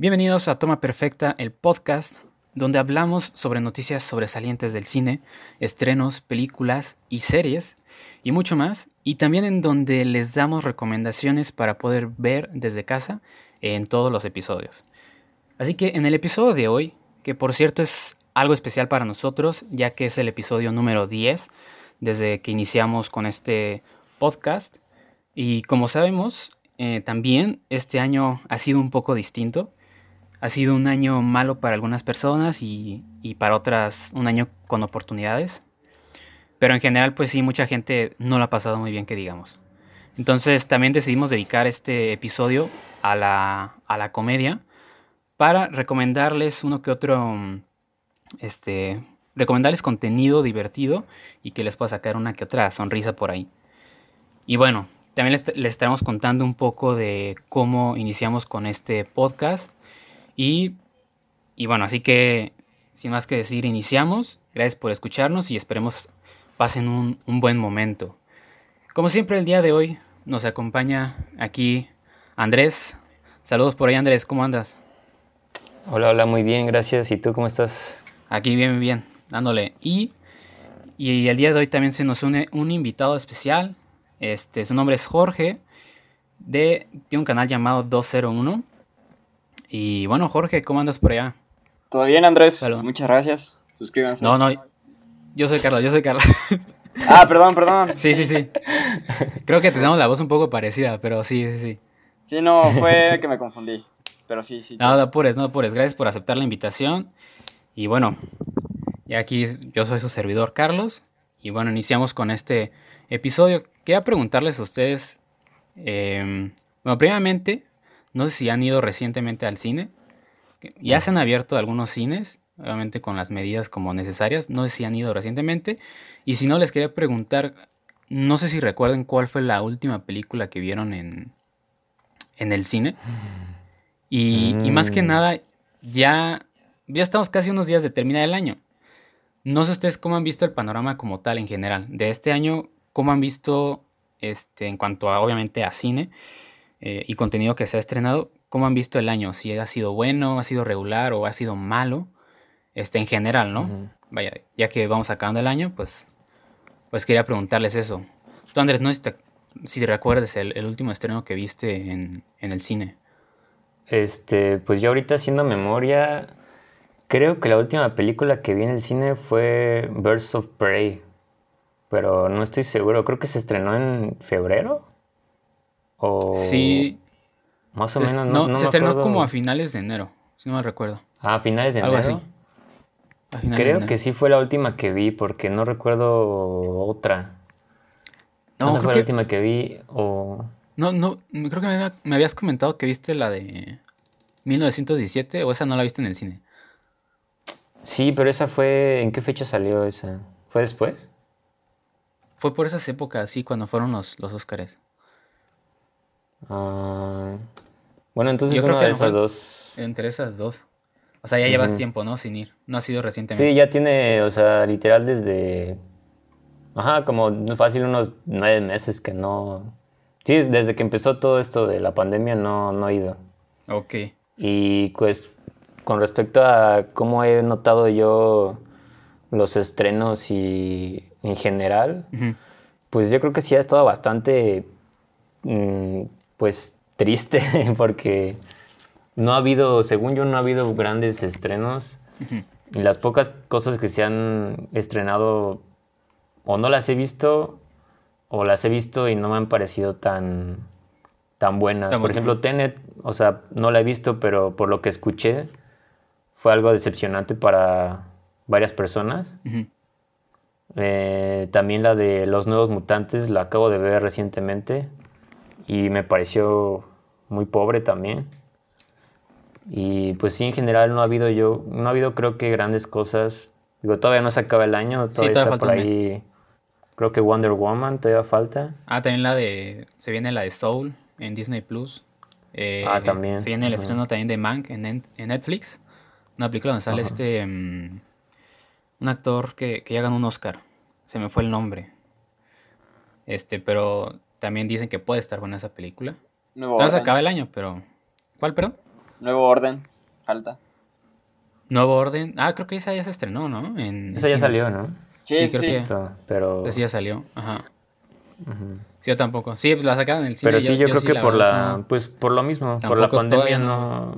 Bienvenidos a Toma Perfecta, el podcast donde hablamos sobre noticias sobresalientes del cine, estrenos, películas y series y mucho más, y también en donde les damos recomendaciones para poder ver desde casa en todos los episodios. Así que en el episodio de hoy, que por cierto es algo especial para nosotros, ya que es el episodio número 10 desde que iniciamos con este podcast, y como sabemos, eh, también este año ha sido un poco distinto. Ha sido un año malo para algunas personas y, para otras un año con oportunidades. Pero en general, pues sí, mucha gente no lo ha pasado muy bien, que digamos. Entonces también decidimos dedicar este episodio a la, a la comedia para recomendarles uno que otro, este, recomendarles contenido divertido y que les pueda sacar una que otra sonrisa por ahí. Y bueno, también les, les estaremos contando un poco de cómo iniciamos con este podcast y, bueno, así que sin más que decir, iniciamos. Gracias por escucharnos y esperemos pasen un, un buen momento. Como siempre, el día de hoy nos acompaña aquí Andrés. Saludos por ahí, Andrés, ¿cómo andas? Hola, hola, muy bien, gracias. ¿Y tú cómo estás? Aquí bien, bien, dándole. Y, y el día de hoy también se nos une un invitado especial. Este, su nombre es Jorge, de, tiene un canal llamado 201. Y bueno, Jorge, ¿cómo andas por allá? Todo bien, Andrés. Muchas gracias. Suscríbanse. No, no. Yo soy Carlos, yo soy Carlos. Ah, perdón, perdón. Sí, sí, sí. Creo que tenemos la voz un poco parecida, pero sí, sí, sí. Sí, no, fue que me confundí. Pero sí, sí. No, no apures, no apures. Gracias por aceptar la invitación. Y bueno, ya aquí yo soy su servidor Carlos. Y bueno, iniciamos con este episodio. Quería preguntarles a ustedes, eh, bueno, primeramente, no sé si han ido recientemente al cine. Ya se han abierto algunos cines, obviamente con las medidas como necesarias. No sé si han ido recientemente. Y si no, les quería preguntar, no sé si recuerden cuál fue la última película que vieron en, en el cine. Y, y más que mm. nada, ya, ya estamos casi unos días de terminar el año. No sé ustedes cómo han visto el panorama como tal en general. De este año, cómo han visto este, en cuanto a, obviamente, a cine. Eh, y contenido que se ha estrenado, ¿cómo han visto el año? Si ha sido bueno, ha sido regular o ha sido malo, este, en general, ¿no? Vaya, ya que vamos acabando el año, pues, pues quería preguntarles eso. Tú, Andrés, no sé si, te, recuerdes el, último estreno que viste en, en el cine. Este, pues yo ahorita haciendo memoria, creo que la última película que vi en el cine fue Birds of Prey, pero no estoy seguro, creo que se estrenó en febrero. O sí. Más o menos. No, no se estrenó como a finales de enero, si no me recuerdo. Ah, a finales de enero. Creo que sí fue la última que vi, porque no recuerdo otra. No, no fue la última que vi o... No, no, creo que me, habías comentado que viste la de 1917 o esa no la viste en el cine. Sí, pero esa fue... ¿En qué fecha salió esa? ¿Fue después? Fue por esas épocas, sí, cuando fueron los, los Óscares. Ah, bueno, entonces Yo creo que de esas dos. Entre esas dos. O sea, ya llevas tiempo, ¿no? Sin ir. No ha sido recientemente. Sí, ya tiene, o sea, literal desde. Ajá, como fácil unos nueve meses que no. Sí, desde que empezó todo esto de la pandemia no, no he ido. Ok. Y pues, con respecto a cómo he notado yo los estrenos y en general, pues yo creo que sí ha estado bastante. Mm, pues triste porque no ha habido, según yo, no ha habido grandes estrenos. Y las pocas cosas que se han estrenado o no las he visto o las he visto y no me han parecido tan, tan buenas. por ejemplo, Tenet, o sea, no la he visto, pero por lo que escuché fue algo decepcionante para varias personas. Eh, también la de Los Nuevos Mutantes la acabo de ver recientemente y me pareció muy pobre también. Y pues sí, en general no ha habido yo, no ha habido creo que grandes cosas. Digo, todavía no se acaba el año, todavía está por ahí. Creo que Wonder Woman todavía falta. Ah, también la de, se viene la de Soul en Disney Plus. Eh, ah, también. Se viene el estreno también de Mank en, en, Netflix. Una película donde sale este, mm, un actor que, que ya ganó un Oscar. Se me fue el nombre. Este, pero también dicen que puede estar buena esa película. No se acaba el año, pero. ¿Cuál, perdón? Nuevo Orden, falta. Nuevo Orden. Ah, creo que esa ya se estrenó, ¿no? En, esa ya salió, ¿no? Sí, Sí, creo sí. que- Esto, pero... Esa ya salió. Ajá. Sí, yo tampoco. Sí, pues la sacaron en el cine. Pero sí, yo, creo sí, que por verdad, la, no. pues por lo mismo, por la pandemia no,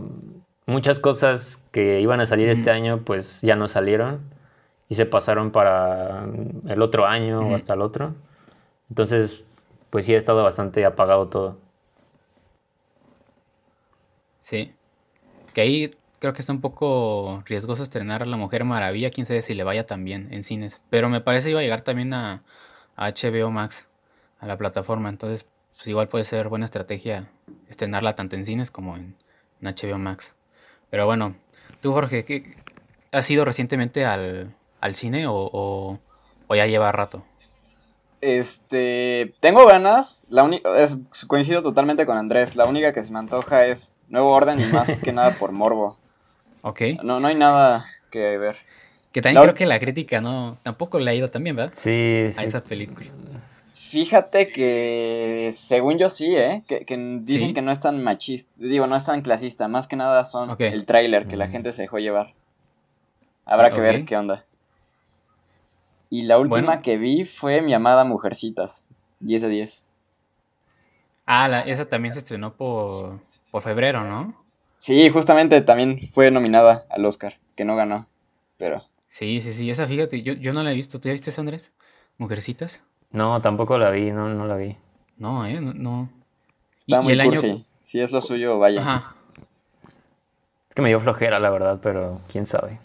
muchas cosas que iban a salir este año, pues ya no salieron y se pasaron para el otro año o hasta el otro. Entonces, pues sí ha estado bastante apagado todo. Sí. Que ahí creo que está un poco riesgoso estrenar La Mujer Maravilla. Quién sabe si le vaya también en cines. Pero me parece iba a llegar también a, a HBO Max, a la plataforma. Entonces, pues igual puede ser buena estrategia estrenarla tanto en cines como en, en HBO Max. Pero bueno, tú Jorge, ¿qué, ¿has ido recientemente al, al cine o, o, o ya lleva rato? Este, tengo ganas, la única, es, coincido totalmente con Andrés, la única que se me antoja es Nuevo Orden y más que nada por morbo. Ok. No, no hay nada que ver. Que también La- creo que la crítica no tampoco le ha ido tan bien, ¿verdad? Sí, A sí. esa película. Fíjate que según yo sí, ¿eh? Que, que dicen ¿Sí? que no es tan machista, digo, no es tan clasista, más que nada son el tráiler que la Mm. gente se dejó llevar. Habrá que ver qué onda. Y la última Bueno. que vi fue mi amada Mujercitas, 10 de 10. Ah, la- esa también se estrenó por, por febrero, ¿no? Sí, justamente también fue nominada al Oscar, que no ganó, pero Sí, sí, sí, esa fíjate, yo, yo no la he visto. ¿Tú ya viste esa, Andrés? ¿Mujercitas? No, tampoco la vi, no, no la vi. No, eh, no. no. está Y- y muy el año- cursi. Si es lo suyo, vaya. Ajá. Es que me dio flojera, la verdad, pero quién sabe.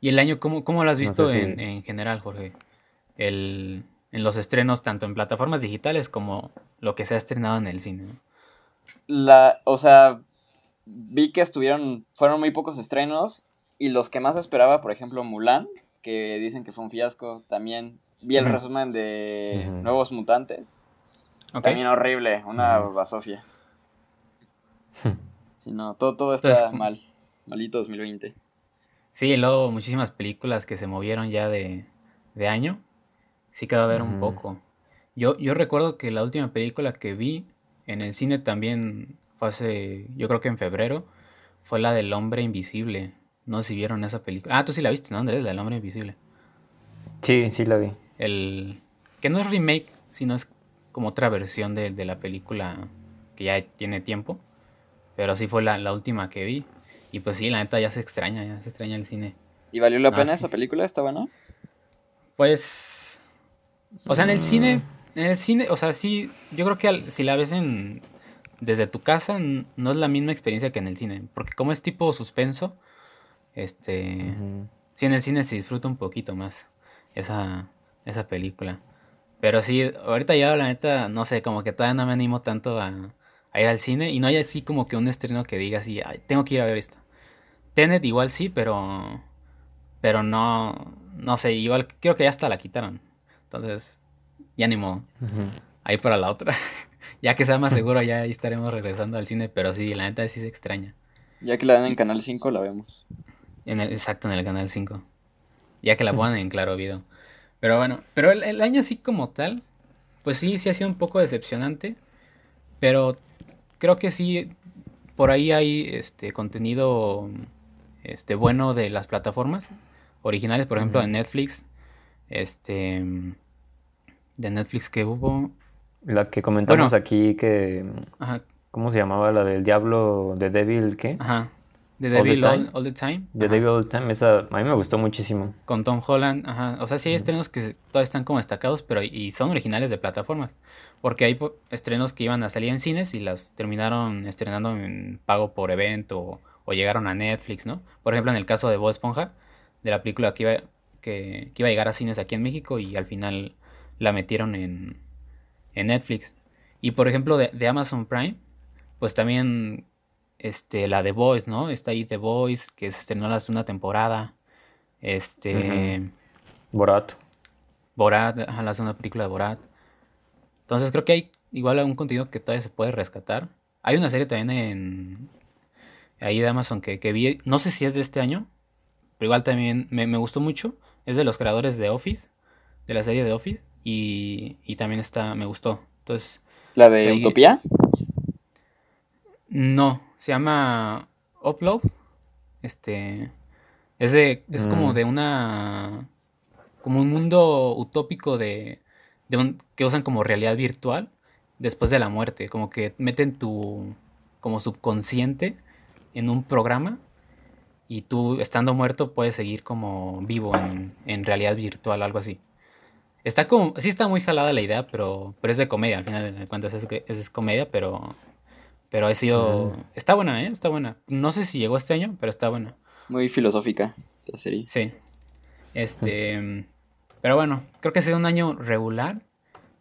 ¿Y el año cómo, cómo lo has No visto sé si- en, en general, Jorge? El, en los estrenos, tanto en plataformas digitales como lo que se ha estrenado en el cine. ¿no? La, o sea, vi que estuvieron, fueron muy pocos estrenos y los que más esperaba, por ejemplo, Mulan, que dicen que fue un fiasco, también vi el resumen de. Nuevos Mutantes, también horrible, una Ujú. basofia. Si no, todo, todo está Entonces, mal, malito 2020. Sí, y luego muchísimas películas que se movieron ya de, de año. Sí que va a haber un poco. Yo, yo recuerdo que la última película que vi en el cine también fue hace, yo creo que en febrero, fue la del Hombre Invisible. No sé si vieron esa película. Ah, tú sí la viste, ¿no, Andrés? La del Hombre Invisible. Sí, sí la vi. El que no es remake, sino es como otra versión de, de la película que ya tiene tiempo. Pero sí fue la, la última que vi. Y pues sí, la neta ya se extraña, ya se extraña el cine. ¿Y valió la pena esa película? ¿Está buena? Pues. O sea, en el Mm. cine. En el cine, o sea, sí. Yo creo que al- si la ves en. Desde tu casa, no es la misma experiencia que en el cine. Porque como es tipo suspenso. Este. Ujú. Sí, en el cine se disfruta un poquito más. Esa. Esa película. Pero sí, ahorita ya la neta, no sé, como que todavía no me animo tanto a, a ir al cine. Y no hay así como que un estreno que diga así, "Ay, tengo que ir a ver esto. Tenet igual sí, pero. Pero no. No sé, igual creo que ya hasta la quitaron. Entonces, ya ni modo. Ahí para la otra. ya que sea más seguro, ya ahí estaremos regresando al cine. Pero sí, la neta sí se extraña. Ya que la dan en Canal 5, la vemos. En el, exacto, en el canal 5. Ya que la pongan en claro video. Pero bueno, pero el, el año así como tal, pues sí, sí ha sido un poco decepcionante. Pero creo que sí, por ahí hay este contenido este bueno de las plataformas originales, por ejemplo, de Netflix. Este de Netflix que hubo. La que comentamos Bueno. aquí que... Ajá, ¿Cómo se llamaba? La del diablo de Devil, ¿qué? ajá. The All the Devil All. All the Time. The ajá. Devil All the Time, esa a mí me gustó muchísimo. Con Tom Holland, ajá. O sea, sí hay estrenos que todavía están como destacados, pero y son originales de plataformas. Porque hay estrenos que iban a salir en cines y las terminaron estrenando en pago por evento o, o llegaron a Netflix, ¿no? Por ejemplo, en el caso de Bob Esponja, de la película que iba, que, que iba a llegar a cines aquí en México y al final la metieron en, en Netflix. Y por ejemplo, de, de Amazon Prime, pues también este, la de Voice, ¿no? Está ahí The Voice, que se estrenó la segunda temporada. Este. Borat. Borat, ajá, la segunda película de Borat. Entonces creo que hay igual un contenido que todavía se puede rescatar. Hay una serie también en. Ahí de Amazon que, que vi. No sé si es de este año. Pero igual también me, me gustó mucho. Es de los creadores de Office. De la serie de Office. Y, y también está. Me gustó. Entonces. ¿La de Ahí- Utopía? No, Se llama Upload. Este. Es de. Es como Mm. de una. Como un mundo utópico de. de un, que usan como realidad virtual después de la muerte. Como que meten tu. como subconsciente en un programa. Y tú, estando muerto, puedes seguir como vivo en, en realidad virtual, algo así. Está como. Sí está muy jalada la idea, pero. Pero es de comedia, al final de cuentas es, es comedia, pero. Pero ha sido. Mm. Está buena, ¿eh? Está buena. No sé si llegó este año, pero está buena. Muy filosófica la serie. Sí. Este. Pero bueno, creo que ha sido un año regular.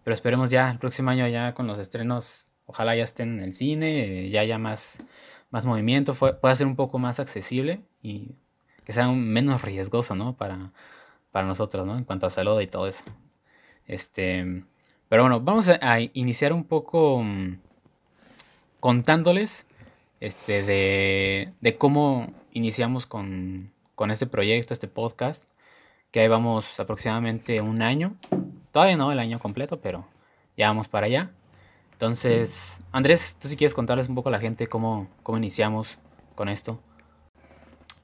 Pero esperemos ya el próximo año ya con los estrenos. Ojalá ya estén en el cine, ya haya más, más movimiento, pueda ser un poco más accesible y que sea menos riesgoso, ¿no? Para, para nosotros, ¿no? En cuanto a salud y todo eso. Este. Pero bueno, vamos a, a iniciar un poco mm, contándoles este, de, de cómo iniciamos con, con este proyecto, este podcast, que ahí vamos aproximadamente un año. Todavía no el año completo, pero ya vamos para allá. Entonces, Andrés, tú si quieres contarles un poco a la gente cómo, cómo iniciamos con esto.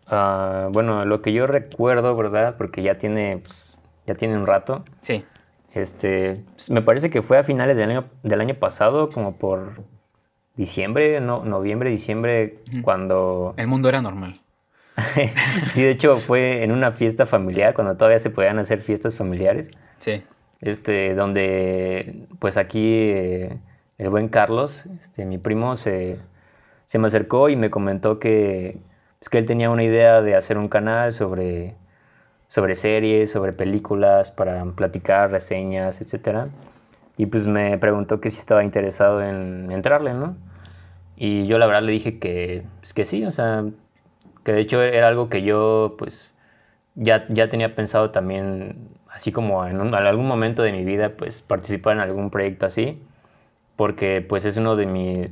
Ah, bueno, lo que yo recuerdo, ¿verdad? Porque ya tiene, pues, ya tiene un rato. Sí, Este, me parece que fue a finales del año, del año pasado, como por diciembre, no, noviembre, diciembre, cuando... el mundo era normal. Sí, de hecho fue en una fiesta familiar, cuando todavía se podían hacer fiestas familiares, Sí, este, donde pues aquí eh, el buen Carlos, este, mi primo, se, se me acercó y me comentó que, pues, que él tenía una idea de hacer un canal sobre, sobre series, sobre películas, para platicar, reseñas, etcétera. Y pues me preguntó que si estaba interesado en entrarle, ¿no? Y yo la verdad le dije que, pues, que sí, o sea, que de hecho era algo que yo pues ya, ya tenía pensado también, así como en, en algún momento de mi vida, pues participar en algún proyecto así, porque pues es uno de, mi-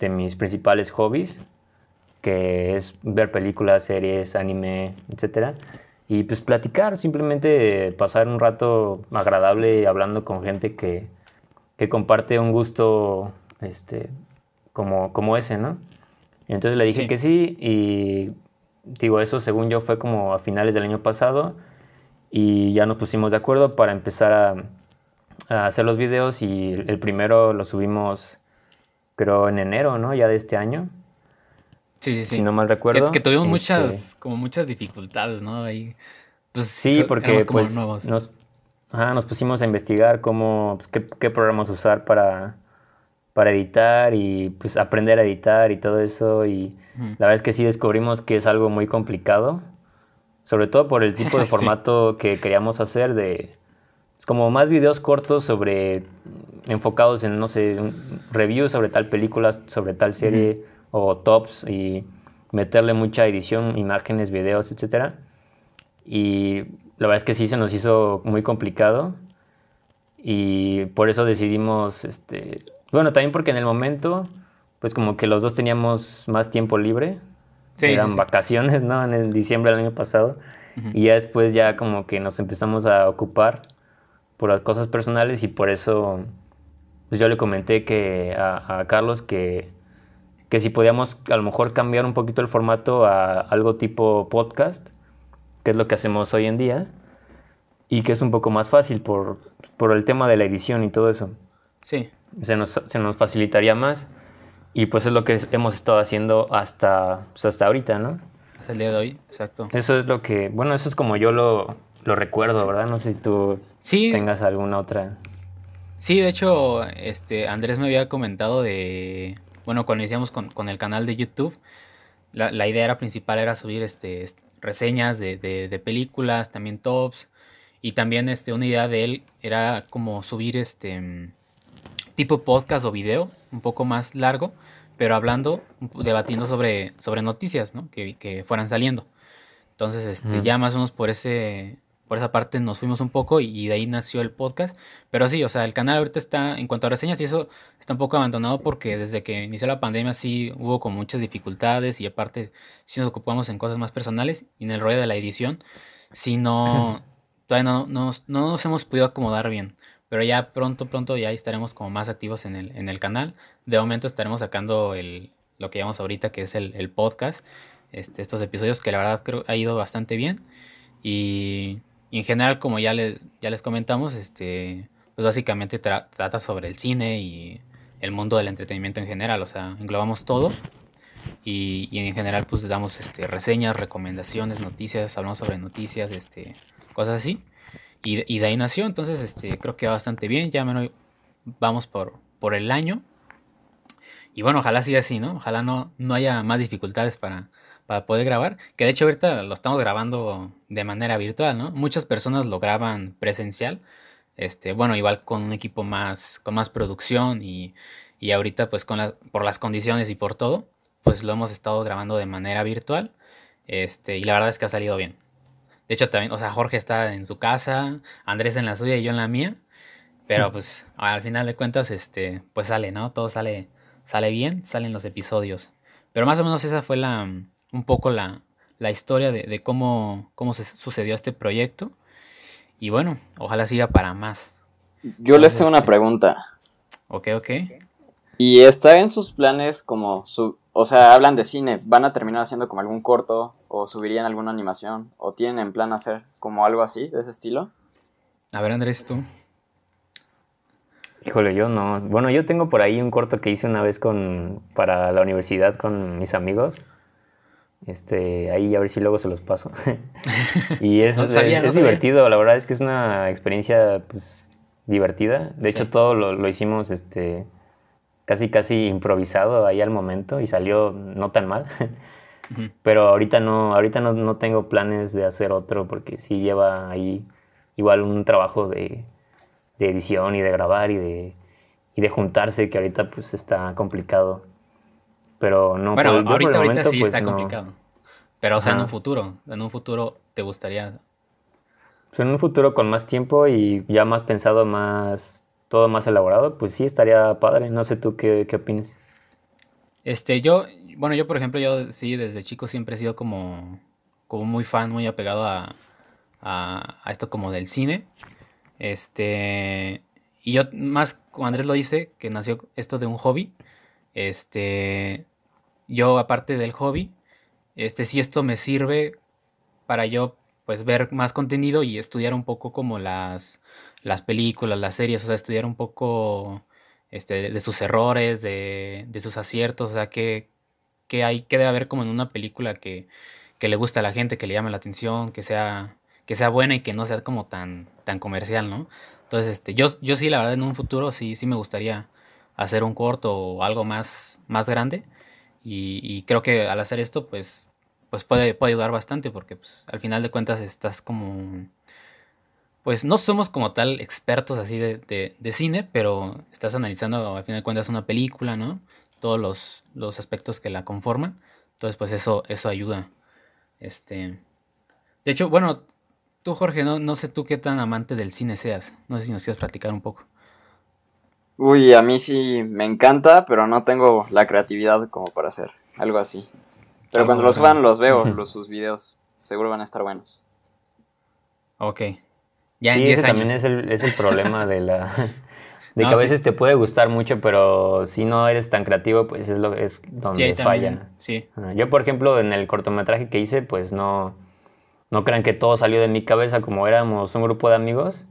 de mis principales hobbies, que es ver películas, series, anime, etcétera, y pues platicar, simplemente pasar un rato agradable hablando con gente que, que comparte un gusto este, como, como ese, ¿no? Y entonces le dije Sí. que sí y digo, eso según yo fue como a finales del año pasado y ya nos pusimos de acuerdo para empezar a, a hacer los videos y el primero lo subimos creo en enero, ¿no? Ya de este año, sí, sí, sí. si no mal recuerdo. que tuvimos Este, muchas, como muchas dificultades, ¿no? Ahí, pues, Sí, porque como pues nuevos. nos, ajá, nos pusimos a investigar cómo, pues, qué, qué programas usar para, para editar y pues aprender a editar y todo eso y la verdad es que sí descubrimos que es algo muy complicado, sobre todo por el tipo de Sí. formato que queríamos hacer de como más videos cortos sobre enfocados en no sé, reviews sobre tal película, sobre tal serie o tops y meterle mucha edición, imágenes, videos, etcétera. Y la verdad es que sí se nos hizo muy complicado. Y por eso decidimos, este, bueno, también porque en el momento, pues como que los dos teníamos más tiempo libre. Sí, sí, Eran sí. vacaciones, ¿no? En el diciembre del año pasado. Ujú. Y ya después ya como que nos empezamos a ocupar por las cosas personales y por eso pues yo le comenté que a, a Carlos que, que si podíamos a lo mejor cambiar un poquito el formato a algo tipo podcast, que es lo que hacemos hoy en día, y que es un poco más fácil por, por el tema de la edición y todo eso. Sí, Se nos, se nos facilitaría más y pues es lo que hemos estado haciendo hasta, pues, hasta ahorita, ¿no? hasta el día de hoy, exacto. Eso es lo que, bueno, eso es como yo lo, lo recuerdo, ¿verdad? No sé si tú Sí, tengas alguna otra. Sí, de hecho, este Andrés me había comentado de, bueno, cuando iniciamos con, con el canal de YouTube, la, la idea era principal era subir este est- reseñas de, de- de películas, también tops, y también este una idea de él era como subir este tipo podcast o video, un poco más largo, pero hablando, debatiendo sobre, sobre noticias, ¿no? Que, que fueran saliendo. Entonces, este, ya más o menos por ese, por esa parte nos fuimos un poco y, y de ahí nació el podcast. Pero sí, o sea, el canal ahorita está, en cuanto a reseñas y eso, está un poco abandonado porque desde que inició la pandemia sí hubo con muchas dificultades y aparte sí nos ocupamos en cosas más personales y en el rollo de la edición, sí no, todavía no, no, no nos hemos podido acomodar bien. Pero ya pronto, pronto ya estaremos como más activos en el, en el canal. De momento estaremos sacando el, lo que llamamos ahorita, que es el, podcast. Este, estos episodios que la verdad creo ha ido bastante bien. Y, en general, como ya les, ya les comentamos, este, pues básicamente trata sobre el cine y el mundo del entretenimiento en general. O sea, englobamos todo. Y, en general, pues damos este, reseñas, recomendaciones, noticias, hablamos sobre noticias, este, cosas así. Y, y de ahí nació, entonces este, creo que va bastante bien. Ya menos vamos por, por el año. Y bueno, ojalá siga así, ¿no? Ojalá no, no haya más dificultades para, para poder grabar. Que de hecho ahorita lo estamos grabando de manera virtual, ¿no? Muchas personas lo graban presencial. Este, bueno, igual con un equipo más, con más producción y, y ahorita pues con por las condiciones y por todo, pues lo hemos estado grabando de manera virtual. Este, y la verdad es que ha salido bien. De hecho, también, o sea, Jorge está en su casa, Andrés en la suya y yo en la mía. Pero pues al final de cuentas, este, pues sale, ¿no? Todo sale, sale bien, salen los episodios. Pero más o menos esa fue la, un poco la, la historia de, cómo, cómo se sucedió este proyecto. Y bueno, ojalá siga para más. Yo les tengo una este, pregunta. Ok, ok. ¿Y está en sus planes como su... O sea, hablan de cine, ¿van a terminar haciendo como algún corto o subirían alguna animación o tienen en plan hacer como algo así, de ese estilo? A ver, Andrés, tú. Híjole, yo no. Bueno, yo tengo por ahí un corto que hice una vez con para la universidad con mis amigos. Este, ahí a ver si luego se los paso. y es, es, divertido, la verdad es que es una experiencia pues divertida. De hecho, todo lo, lo, hicimos este casi casi improvisado ahí al momento y salió no tan mal. Pero ahorita no, ahorita no, no tengo planes de hacer otro porque sí lleva ahí igual un trabajo de de edición y de grabar y de, y de juntarse, que ahorita pues está complicado. Pero no, bueno, ahorita, ahorita sí pues, está complicado. Pero o sea, en un futuro, en un futuro te gustaría... Pues, en un futuro con más tiempo y ya más pensado, más todo más elaborado, pues sí estaría padre. No sé tú qué, qué opinas. Este, yo, bueno, yo por ejemplo, yo sí, desde chico siempre he sido como, como muy fan, muy apegado a, a, a esto como del cine. Este, y yo, más como Andrés lo dice, que nació esto de un hobby. Este, yo aparte del hobby, este, si esto me sirve para yo, pues, ver más contenido y estudiar un poco como las, las películas, las series, o sea, estudiar un poco, este, de, sus errores, de, de, sus aciertos, o sea, que, que hay, que debe haber como en una película que, que le gusta a la gente, que le llame la atención, que sea que sea buena y que no sea como tan, tan comercial, ¿no? Entonces, este, yo, yo sí, la verdad, en un futuro sí, sí me gustaría hacer un corto o algo más, más grande. Y, creo que al hacer esto, pues, pues puede, puede ayudar bastante porque pues, al final de cuentas estás como... Pues no somos como tal expertos así de, de, cine, pero estás analizando al final de cuentas una película, ¿no? Todos los, los aspectos que la conforman. Entonces, pues eso, eso ayuda. Este. De hecho, bueno, Tú, Jorge, no, no sé tú qué tan amante del cine seas. No sé si nos quieres platicar un poco. Uy, a mí sí me encanta, pero no tengo la creatividad como para hacer algo así. Pero cuando los suban los veo, los, sus videos. Seguro van a estar buenos. Ok. Ya sí, ese también es el, es el problema de la... De que a veces te puede gustar mucho, pero si no eres tan creativo, pues es lo es donde sí, fallan. Sí. Yo, por ejemplo, en el cortometraje que hice, pues no no crean que todo salió de mi cabeza como éramos un grupo de amigos,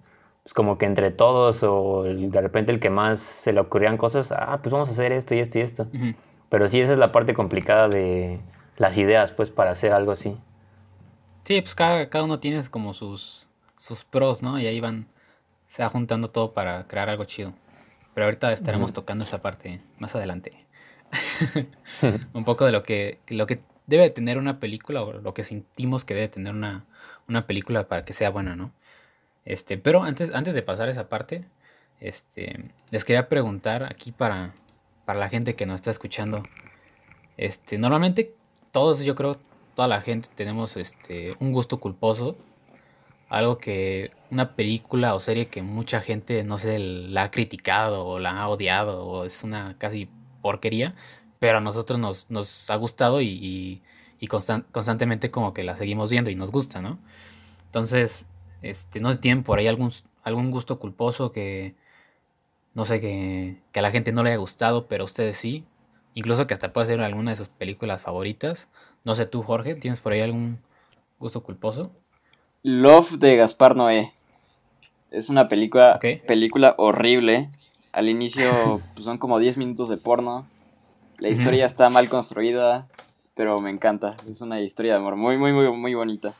pues como que entre todos o de repente el que más se le ocurrían cosas, ah, pues vamos a hacer esto y esto y esto. Pero sí, esa es la parte complicada de las ideas, pues, para hacer algo así. Sí, pues cada, cada uno tiene como sus, sus pros, ¿no? Y ahí van, se va juntando todo para crear algo chido. Pero ahorita estaremos tocando esa parte más adelante. un poco de lo que, lo que debe tener una película o lo que sentimos que debe tener una, película para que sea buena, ¿no? Este, pero antes, antes de pasar esa parte, este, les quería preguntar aquí para, para la gente que nos está escuchando. Este, normalmente todos, yo creo, toda la gente tenemos este, un gusto culposo. Algo que una película o serie que mucha gente, no sé, la ha criticado o la ha odiado o es una casi porquería pero a nosotros nos, nos ha gustado y, y, constantemente como que la seguimos viendo y nos gusta, ¿no? Entonces, este, no sé, tienen por ahí algún, algún gusto culposo que, no sé, que, que, a la gente no le haya gustado, pero a ustedes sí, incluso que hasta puede ser alguna de sus películas favoritas. No sé tú, Jorge, ¿tienes por ahí algún gusto culposo? Love de Gaspar Noé. Es una película, película horrible. Al inicio pues, son como 10 minutos de porno. La historia está mal construida, pero me encanta. Es una historia de amor muy, muy, muy, muy bonita.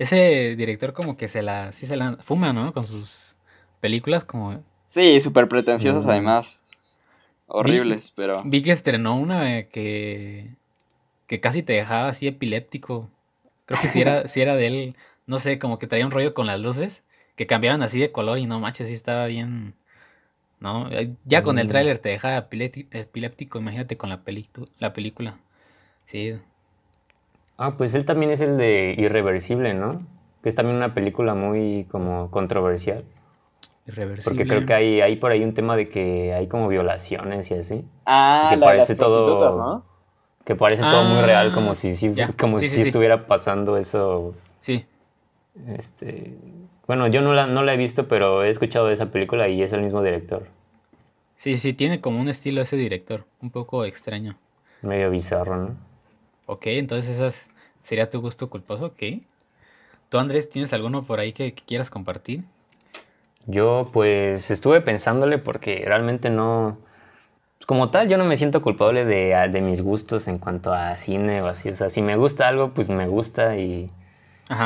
Ese director como que se la, sí se la fuma, ¿no? Con sus películas como... Sí, súper pretenciosas mm. además. Horribles, pero... Vi que estrenó una que... que casi te dejaba así epiléptico. Creo que si era, si era de él, no sé, como que traía un rollo con las luces, que cambiaban así de color y no manches, sí estaba bien... ¿No? Ya con el mm. tráiler te deja epiléptico, imagínate con la, la película. Sí, Ah, pues él también es el de Irreversible, ¿no? Que es también una película muy como controversial. Irreversible. Porque creo que hay, hay por ahí un tema de que hay como violaciones y así. Ah, que la parece las todo, ¿no? Que parece todo muy real, como si, como si estuviera pasando eso. Sí. Este, bueno, yo no la, no la he visto, pero he escuchado de esa película y es el mismo director. Sí, sí, tiene como un estilo ese director, un poco extraño. Medio bizarro, ¿no? Ok, entonces esa sería tu gusto culposo, ok. ¿Tú, Andrés, tienes alguno por ahí que, quieras compartir? Yo, pues, estuve pensándole porque realmente no... Como tal, yo no me siento culpable de, mis gustos en cuanto a cine o así. O sea, si me gusta algo, pues me gusta y...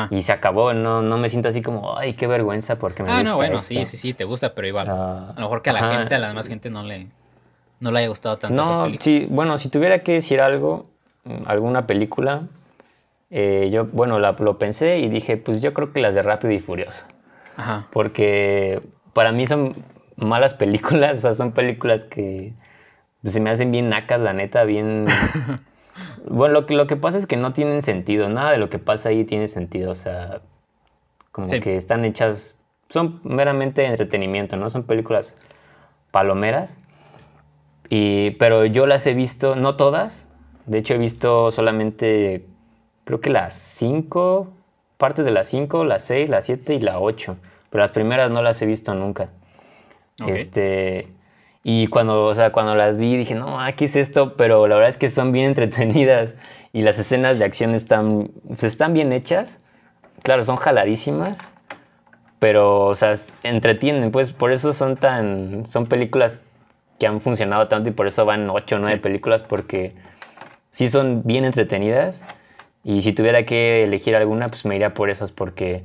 Y se acabó, no, no me siento así como, ay, qué vergüenza porque me gusta. Ah, no, bueno, sí, sí, sí, te gusta, pero igual. Ah, a lo mejor que a la gente, a la demás gente no le, no le haya gustado tanto. No, sí, bueno, si tuviera que decir algo, alguna película, eh, yo, bueno, lo pensé y dije, pues yo creo que las de Rápido y Furioso. Ajá. Porque para mí son malas películas, o sea, son películas que pues, se me hacen bien nacas, la neta, bien... bueno, lo que, lo que pasa es que no tienen sentido, nada de lo que pasa ahí tiene sentido, o sea, como que están hechas, son meramente entretenimiento, ¿no? Son películas palomeras. Y, pero yo las he visto, no todas, de hecho, he visto solamente, creo que las cinco, partes de las cinco, las seis, las siete y la ocho. Pero las primeras no las he visto nunca. Este. Y cuando, o sea, cuando las vi dije, no, ¿qué es esto? Pero la verdad es que son bien entretenidas y las escenas de acción están, pues, están bien hechas. Claro, son jaladísimas, pero, o sea, entretienen, pues por eso son tan, son películas que han funcionado tanto y por eso van ocho o nueve películas porque sí son bien entretenidas. Y si tuviera que elegir alguna, pues me iría por esas porque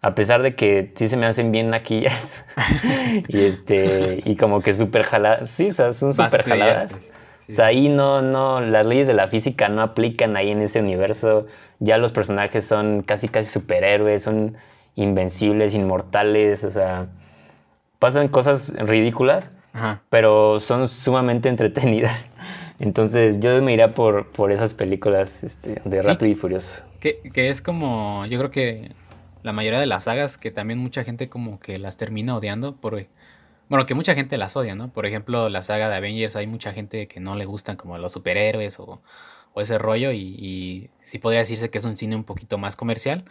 a pesar de que sí se me hacen bien naquillas y este y como que súper jaladas, sí, o sea, son súper jaladas. O sea, ahí no, no, las leyes de la física no aplican ahí en ese universo. Ya los personajes son casi, casi superhéroes, son invencibles, inmortales, o sea, pasan cosas ridículas, pero son sumamente entretenidas. Entonces yo me iría por, por esas películas este, de Rápido y Furioso. Que, que, es como, yo creo que la mayoría de las sagas que también mucha gente como que las termina odiando por... Bueno, que mucha gente las odia, ¿no? Por ejemplo, la saga de Avengers hay mucha gente que no le gustan como los superhéroes o, o ese rollo y, y, sí podría decirse que es un cine un poquito más comercial,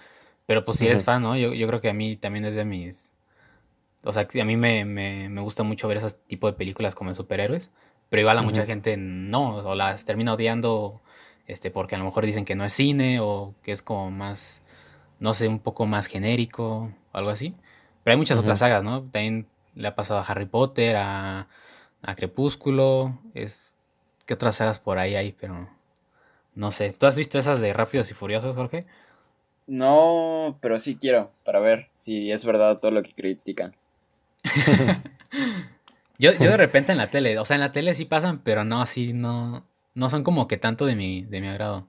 pero pues si eres fan, ¿no? Yo, yo creo que a mí también es de mis... O sea, a mí me, me, me gusta mucho ver ese tipo de películas como de superhéroes. Pero igual a mucha gente no, o las termina odiando este, porque a lo mejor dicen que no es cine o que es como más, no sé, un poco más genérico o algo así. Pero hay muchas otras sagas, ¿no? También le ha pasado a Harry Potter, a, a Crepúsculo, es... ¿Qué otras sagas por ahí hay? Pero no sé. ¿Tú has visto esas de Rápidos y Furiosos, Jorge? No, pero sí quiero, para ver si es verdad todo lo que critican. Yo, yo de repente en la tele, o sea, en la tele sí pasan, pero no, así no, no son como que tanto de mi, de mi agrado.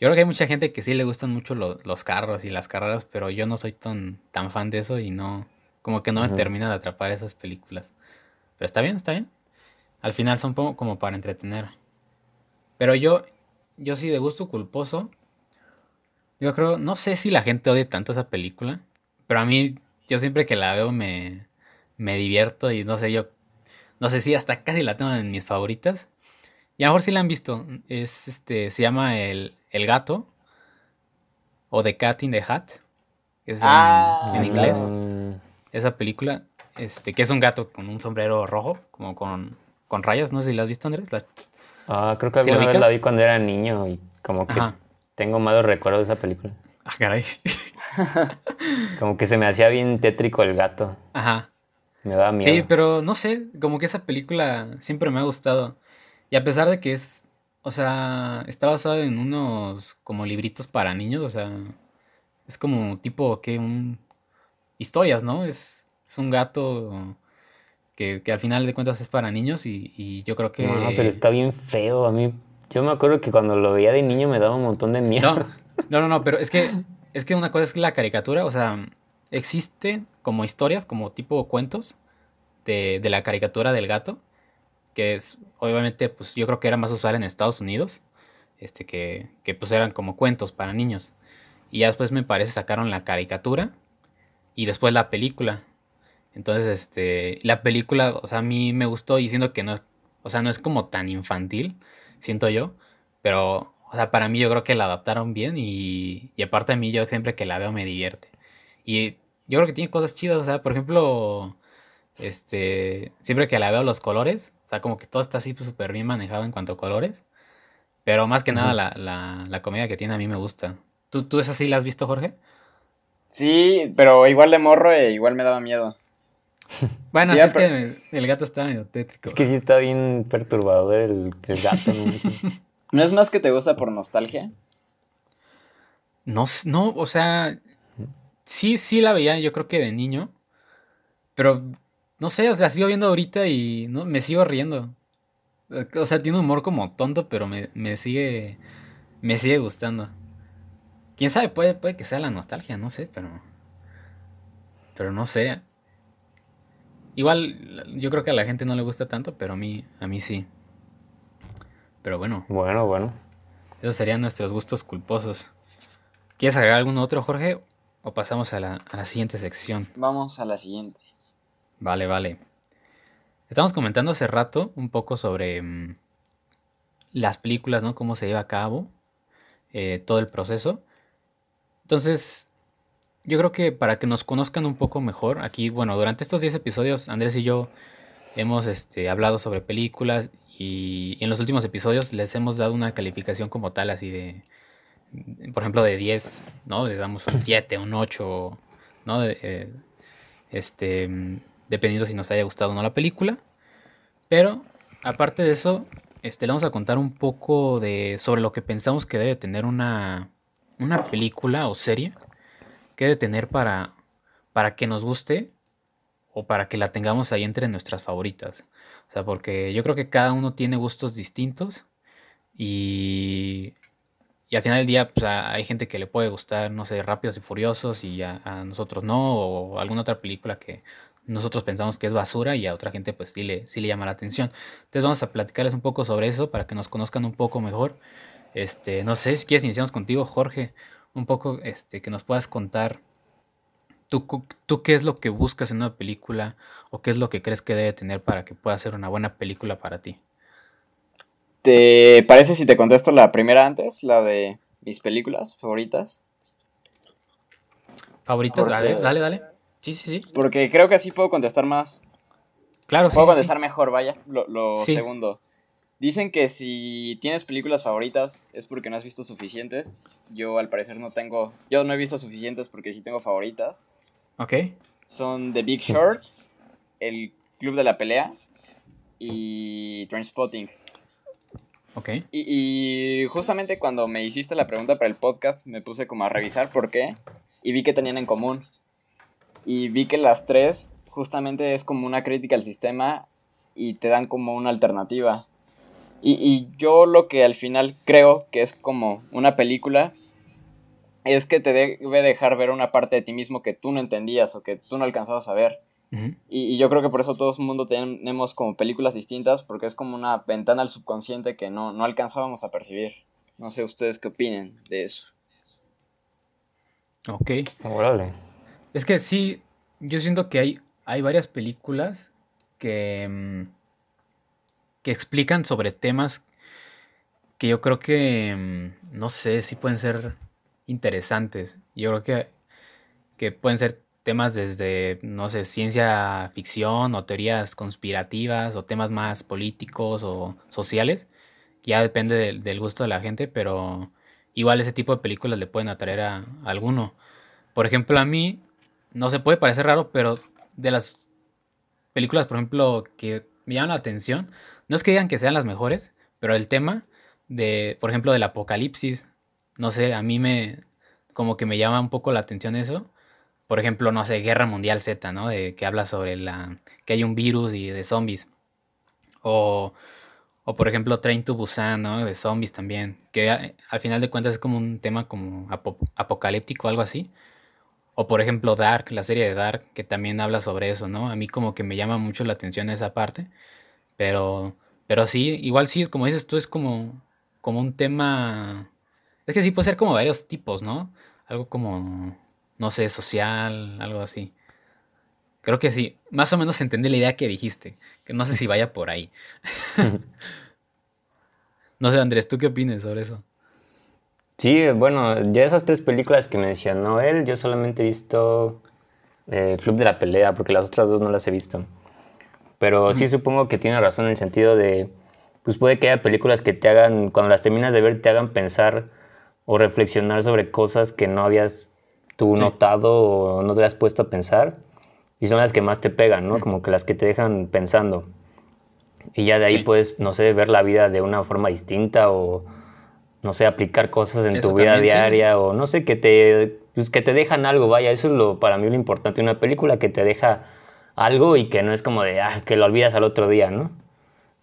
Yo creo que hay mucha gente que sí le gustan mucho los carros y las carreras, pero yo no soy tan, tan fan de eso y no, como que no me termina de atrapar esas películas. Pero está bien, está bien. Al final son como para entretener. Pero yo, yo sí de gusto culposo. Yo creo, no sé si la gente odia tanto esa película, pero a mí, yo siempre que la veo me, me divierto y no sé, yo, no sé si hasta casi la tengo en mis favoritas. Y a lo mejor sí la han visto. Es este, se llama El, el Gato o The Cat in the Hat. es en, ah. inglés. Esa película, este, que es un gato con un sombrero rojo, como con, con rayas, no sé si la has visto, Andrés. Ah, creo que alguna vez la vi cuando era niño y como que tengo malos recuerdos de esa película. Ah, caray. como que se me hacía bien tétrico el gato. Ajá. Me daba miedo. Sí, pero no sé, como que esa película siempre me ha gustado. Y a pesar de que es, o sea, está basado en unos como libritos para niños, o sea, es como tipo que un historias, ¿no? Es, es un gato que, al final de cuentas es para niños y, yo creo que... No, pero está bien feo. A mí, yo me acuerdo que cuando lo veía de niño me daba un montón de miedo. No, no, no, no pero es que, es que una cosa es la caricatura, o sea, existe como historias, como tipo cuentos de, de la caricatura del gato, que es, obviamente, pues yo creo que era más usual en Estados Unidos, este, que, que pues eran como cuentos para niños. Y ya después me parece sacaron la caricatura y después la película. Entonces, este, la película, o sea, a mí me gustó y siento que no, o sea, no es como tan infantil, siento yo, pero, o sea, para mí yo creo que la adaptaron bien y, y aparte a mí yo siempre que la veo me divierte. Y yo creo que tiene cosas chidas, o sea, por ejemplo, este, siempre que la veo los colores, o sea, como que todo está así pues, súper bien manejado en cuanto a colores, pero más que nada la, la, la comedia que tiene a mí me gusta. ¿Tú, ¿Tú esa sí la has visto, Jorge? Sí, pero igual de morro e igual me daba miedo. Bueno, es que el gato está medio tétrico. Es que sí está bien perturbador el, gato. ¿no? es más que te gusta por nostalgia? No, no, o sea, sí, sí la veía yo creo que de niño, pero no sé, la sigo viendo ahorita y no, me sigo riendo. O sea, tiene un humor como tonto, pero me, me sigue, me sigue gustando. Quién sabe, puede, puede que sea la nostalgia, no sé, pero. Pero no sé. Igual, yo creo que a la gente no le gusta tanto, pero a mí, a mí sí. Pero bueno. Bueno, bueno. Esos serían nuestros gustos culposos. ¿Quieres agregar algún otro, Jorge? ¿O pasamos a la, a la siguiente sección? Vamos a la siguiente. Vale, vale. Estamos comentando hace rato un poco sobre mm, las películas, ¿no? Cómo se lleva a cabo eh, todo el proceso. Entonces, yo creo que para que nos conozcan un poco mejor, aquí, bueno, durante estos 10 episodios, Andrés y yo hemos este, hablado sobre películas y en los últimos episodios les hemos dado una calificación como tal, así de, por ejemplo, de 10, ¿no? Le damos un 7, un 8, ¿no? Eh, este, dependiendo si nos haya gustado o no la película. Pero, aparte de eso, este, le vamos a contar un poco de, sobre lo que pensamos que debe tener una, una película o serie que debe tener para, para que nos guste o para que la tengamos ahí entre nuestras favoritas. O sea, porque yo creo que cada uno tiene gustos distintos y, y al final del día pues, hay gente que le puede gustar, no sé, Rápidos y Furiosos y a, nosotros no, o alguna otra película que nosotros pensamos que es basura y a otra gente pues sí le, sí le llama la atención. Entonces vamos a platicarles un poco sobre eso para que nos conozcan un poco mejor este, no sé si quieres iniciamos contigo, Jorge, un poco este, que nos puedas contar ¿Tú, ¿Tú qué es lo que buscas en una película o qué es lo que crees que debe tener para que pueda ser una buena película para ti? ¿Te parece si te contesto la primera antes, la de mis películas favoritas? ¿Favoritas? Dale, dale, dale. Sí, sí, sí. Porque creo que así puedo contestar más. Claro, sí. Puedo contestar mejor, vaya. Lo, lo segundo. Dicen que si tienes películas favoritas es porque no has visto suficientes. Yo al parecer no tengo, yo no he visto suficientes porque sí tengo favoritas. Ok. Son The Big Short, El Club de la Pelea y Trainspotting. Ok. Y, y, justamente cuando me hiciste la pregunta para el podcast me puse como a revisar por qué y vi que tenían en común. Y vi que las tres justamente es como una crítica al sistema y te dan como una alternativa. Y, yo lo que al final creo que es como una película es que te debe dejar ver una parte de ti mismo que tú no entendías o que tú no alcanzabas a ver. Y, yo creo que por eso todo el mundo tenemos como películas distintas, porque es como una ventana al subconsciente que no, no alcanzábamos a percibir. No sé ustedes qué opinen de eso. Ok. Órale. Es que sí, yo siento que hay, hay varias películas que... Mm, que explican sobre temas que yo creo que, mm, no sé, si pueden ser interesantes. Yo creo que, que pueden ser temas desde, no sé, ciencia ficción o teorías conspirativas o temas más políticos o sociales. Ya depende del, gusto de la gente, pero igual ese tipo de películas le pueden atraer a, alguno. Por ejemplo, a mí, no se puede parecer raro, pero de las películas, por ejemplo, que me llaman la atención, no es que digan que sean las mejores, pero el tema de, por ejemplo, del apocalipsis, no sé, a mí me, como que me llama un poco la atención eso por ejemplo, no sé, Guerra Mundial Z, ¿no? De que habla sobre la que hay un virus y de zombies. O, o por ejemplo, Train to Busan, ¿no? De zombies también. Que al final de cuentas es como un tema como apocalíptico, algo así. O por ejemplo, Dark, la serie de Dark, que también habla sobre eso, ¿no? A mí como que me llama mucho la atención esa parte. Pero, pero sí, igual sí, como dices tú, es como, como un tema... Es que sí puede ser como varios tipos, ¿no? Algo como no sé, social, algo así. Creo que sí, más o menos entendí la idea que dijiste, que no sé si vaya por ahí. no sé, Andrés, ¿tú qué opinas sobre eso? Sí, bueno, ya esas tres películas que mencionó él, yo solamente he visto eh, Club de la Pelea, porque las otras dos no las he visto. Pero sí supongo que tiene razón en el sentido de, pues puede que haya películas que te hagan, cuando las terminas de ver, te hagan pensar o reflexionar sobre cosas que no habías tú notado o no te has puesto a pensar y son las que más te pegan, ¿no? Como que las que te dejan pensando. Y ya de ahí puedes, no sé, ver la vida de una forma distinta o, no sé, aplicar cosas en tu vida diaria o no sé, que te, pues, que te dejan algo, vaya, eso es lo, para mí lo importante, una película que te deja algo y que no es como de, ah, que lo olvidas al otro día, ¿no?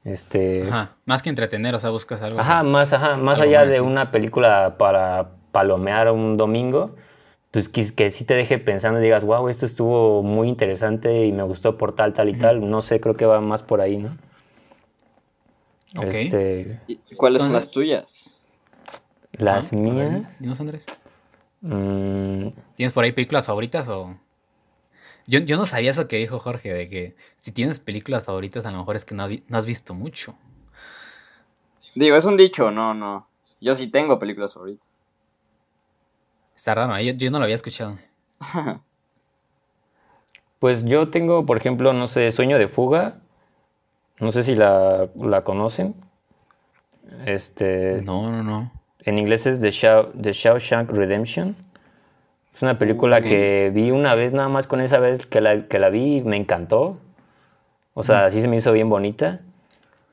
Este... Ajá, más que entretener, o sea, buscas algo. Ajá, más, ajá, más allá de una película para palomear un domingo, pues que, que sí te deje pensando y digas, wow, esto estuvo muy interesante y me gustó por tal, tal y tal. No sé, creo que va más por ahí, ¿no? Ok. Este... ¿Cuáles son las tuyas? Las mías. Dinos, Andrés. Mm. ¿Tienes por ahí películas favoritas o.? Yo, yo, no sabía eso que dijo Jorge, de que si tienes películas favoritas, a lo mejor es que no, no has visto mucho. Digo, es un dicho, no, no. Yo sí tengo películas favoritas. Está raro, ¿eh? yo, no lo había escuchado. pues yo tengo, por ejemplo, no sé, Sueño de Fuga. No sé si la, conocen. Este. No, no, no. En inglés es The, Shao, The Shawshank Redemption. Es una película que vi una vez nada más con esa vez que la, que la vi y me encantó. O sea, así se me hizo bien bonita.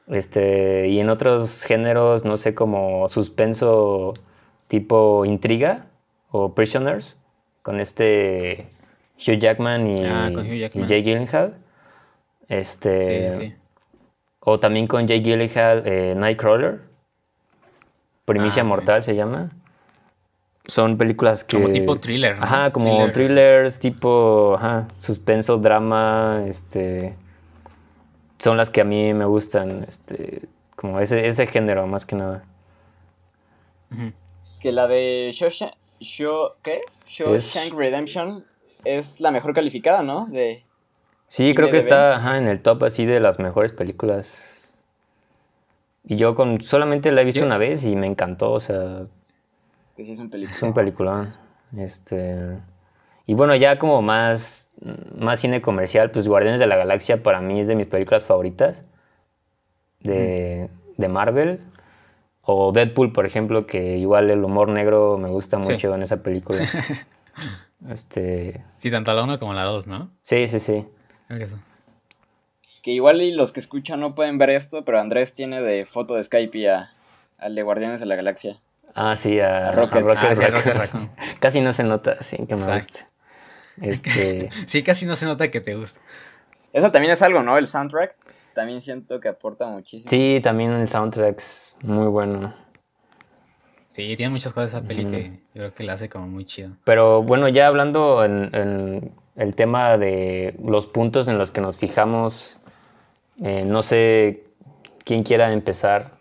Este, y en otros géneros, no sé, como suspenso tipo intriga, o Prisoners con este Hugh Jackman y, ah, Jay Gyllenhaal. Este, O también con Jay Gyllenhaal, eh, Nightcrawler. Primicia ah, Mortal se llama. Son películas que... Como tipo thriller. Ajá, como thrillers, tipo ajá, suspenso, drama, este... Son las que a mí me gustan, este... Como ese, ese género, más que nada. Que la de Shawshank, Show, ¿qué? Shawshank Redemption es la mejor calificada, ¿no? De sí, creo que está en el top así de las mejores películas. Y yo con solamente la he visto una vez y me encantó, o sea... que sí es un película. Es un peliculón. Este... Y bueno, ya como más, más cine comercial, pues Guardianes de la Galaxia para mí es de mis películas favoritas de, de Marvel. O Deadpool, por ejemplo, que igual el humor negro me gusta mucho en esa película. este... Sí, tanto la 1 como la 2, ¿no? Sí, sí, sí. Que igual y los que escuchan no pueden ver esto, pero Andrés tiene de foto de Skype a, al de Guardianes de la Galaxia. Ah, sí, a, Rocket. Ah, casi no se nota, sí, que me gusta. Este... sí, casi no se nota que te gusta. Eso también es algo, ¿no? El soundtrack también siento que aporta muchísimo. Sí, también el soundtrack es muy bueno. Sí, tiene muchas cosas esa peli que yo creo que la hace como muy chido. Pero bueno, ya hablando en, el tema de los puntos en los que nos fijamos, eh, no sé quién quiera empezar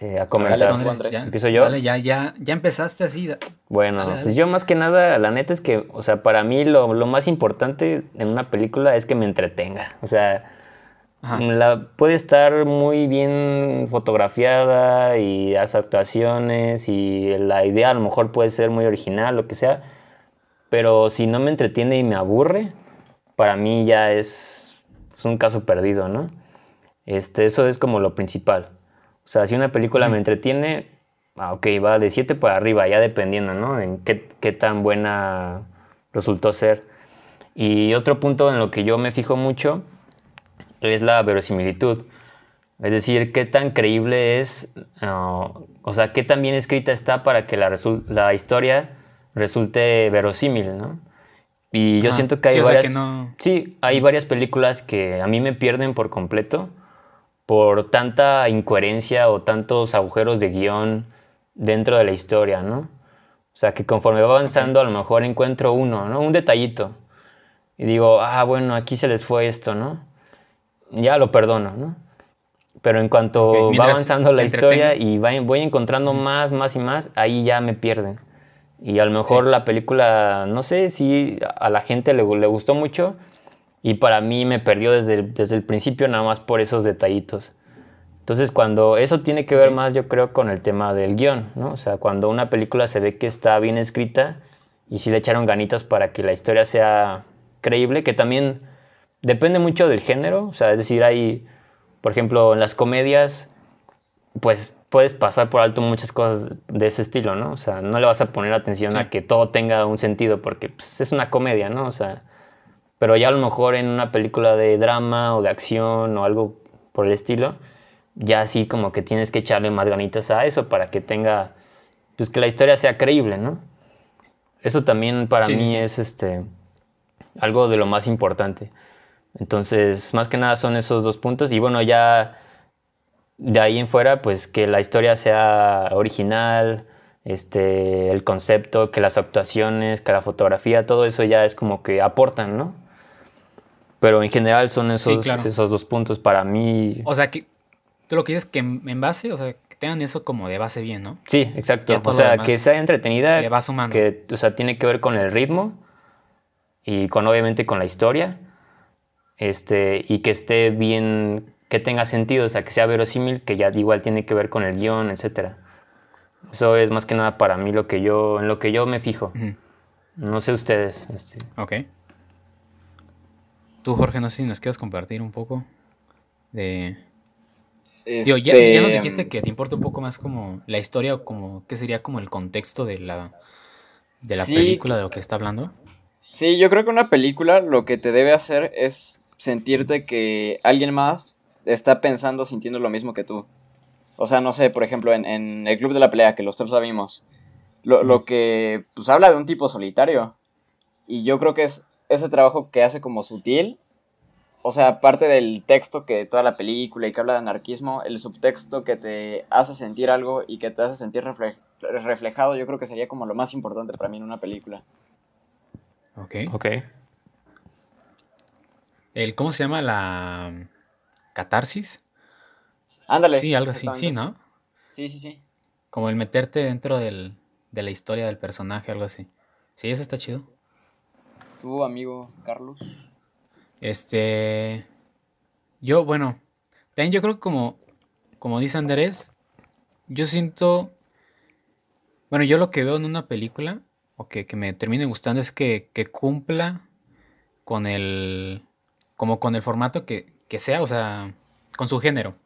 eh, a comentar. ya, ¿Empiezo yo? Ya, ya, ya empezaste así. Bueno, pues yo más que nada, la neta es que, o sea, para mí lo, lo más importante en una película es que me entretenga. O sea, la, puede estar muy bien fotografiada y las actuaciones y la idea a lo mejor puede ser muy original, lo que sea, pero si no me entretiene y me aburre, para mí ya es, un caso perdido, ¿no? Este, eso es como lo principal. O sea, si una película me entretiene, ah, ok, va de 7 para arriba, ya dependiendo, ¿no? En qué, qué tan buena resultó ser. Y otro punto en lo que yo me fijo mucho es la verosimilitud. Es decir, qué tan creíble es, ah, o sea, qué tan bien escrita está para que la, la historia resulte verosímil, ¿no? Y yo siento que hay varias. Sí, hay varias películas que a mí me pierden por completo por tanta incoherencia o tantos agujeros de guion dentro de la historia, ¿no? O sea, que conforme va avanzando, a lo mejor encuentro uno, ¿no? Un detallito. Y digo, ah, bueno, aquí se les fue esto, ¿no? Ya lo perdono, ¿no? Pero en cuanto va avanzando la historia y voy encontrando más, más y más, ahí ya me pierden. Y a lo mejor la película, no sé si a la gente le, le, gustó mucho y para mí me perdió desde el, desde el principio nada más por esos detallitos. Entonces cuando eso tiene que ver más yo creo con el tema del guion, ¿no? O sea, cuando una película se ve que está bien escrita y si le echaron ganitas para que la historia sea creíble, que también depende mucho del género, o sea, es decir, hay, por ejemplo, en las comedias, pues puedes pasar por alto muchas cosas de ese estilo, ¿no? O sea, no le vas a poner atención a que todo tenga un sentido porque pues, es una comedia, ¿no? O sea, pero ya a lo mejor en una película de drama o de acción o algo por el estilo, ya así como que tienes que echarle más ganitas a eso para que tenga, pues que la historia sea creíble, ¿no? Eso también para mí es este algo de lo más importante. Entonces, más que nada son esos dos puntos. Y bueno, ya de ahí en fuera, pues que la historia sea original, este, el concepto, que las actuaciones, que la fotografía, todo eso ya es como que aportan, ¿no? Pero en general son esos, esos dos puntos para mí. O sea, que tú lo que dices que en base, o sea, que tengan eso como de base bien, ¿no? Sí, exacto. O sea, que sea entretenida. Que, o sea, tiene que ver con el ritmo y con obviamente con la historia este, y que esté bien, que tenga sentido, o sea, que sea verosímil, que ya igual tiene que ver con el guion, etc. Eso es más que nada para mí lo que yo, en lo que yo me fijo. No sé ustedes. Este. Ok. Tú, Jorge, no sé si nos quieres compartir un poco de... ya, ya, nos este, dijiste que te importa un poco más como la historia o como qué sería como el contexto de la, de la película de lo que está hablando. Sí, yo creo que una película lo que te debe hacer es sentirte que alguien más está pensando, sintiendo lo mismo que tú. O sea, no sé, por ejemplo, en, el Club de la Pelea, que los tres la vimos, lo, que pues habla de un tipo solitario. Y yo creo que es ese trabajo que hace como sutil. O sea, aparte del texto que toda la película y que habla de anarquismo, el subtexto que te hace sentir algo y que te hace sentir reflejado, yo creo que sería como lo más importante para mí en una película. Ok. Ok. El, ¿Cómo se llama la catarsis? Ándale. Sí, algo así, sí, ¿no? Sí, sí, sí. Como el meterte dentro del, de la historia del personaje, algo así. Sí, eso está chido. ¿Tu amigo Carlos? Este. Yo, bueno. También yo creo que como, como dice Andrés, yo siento. Bueno, yo lo que veo en una película o que, me termine gustando es que, cumpla con el, como con el formato que, sea, o sea, con su género.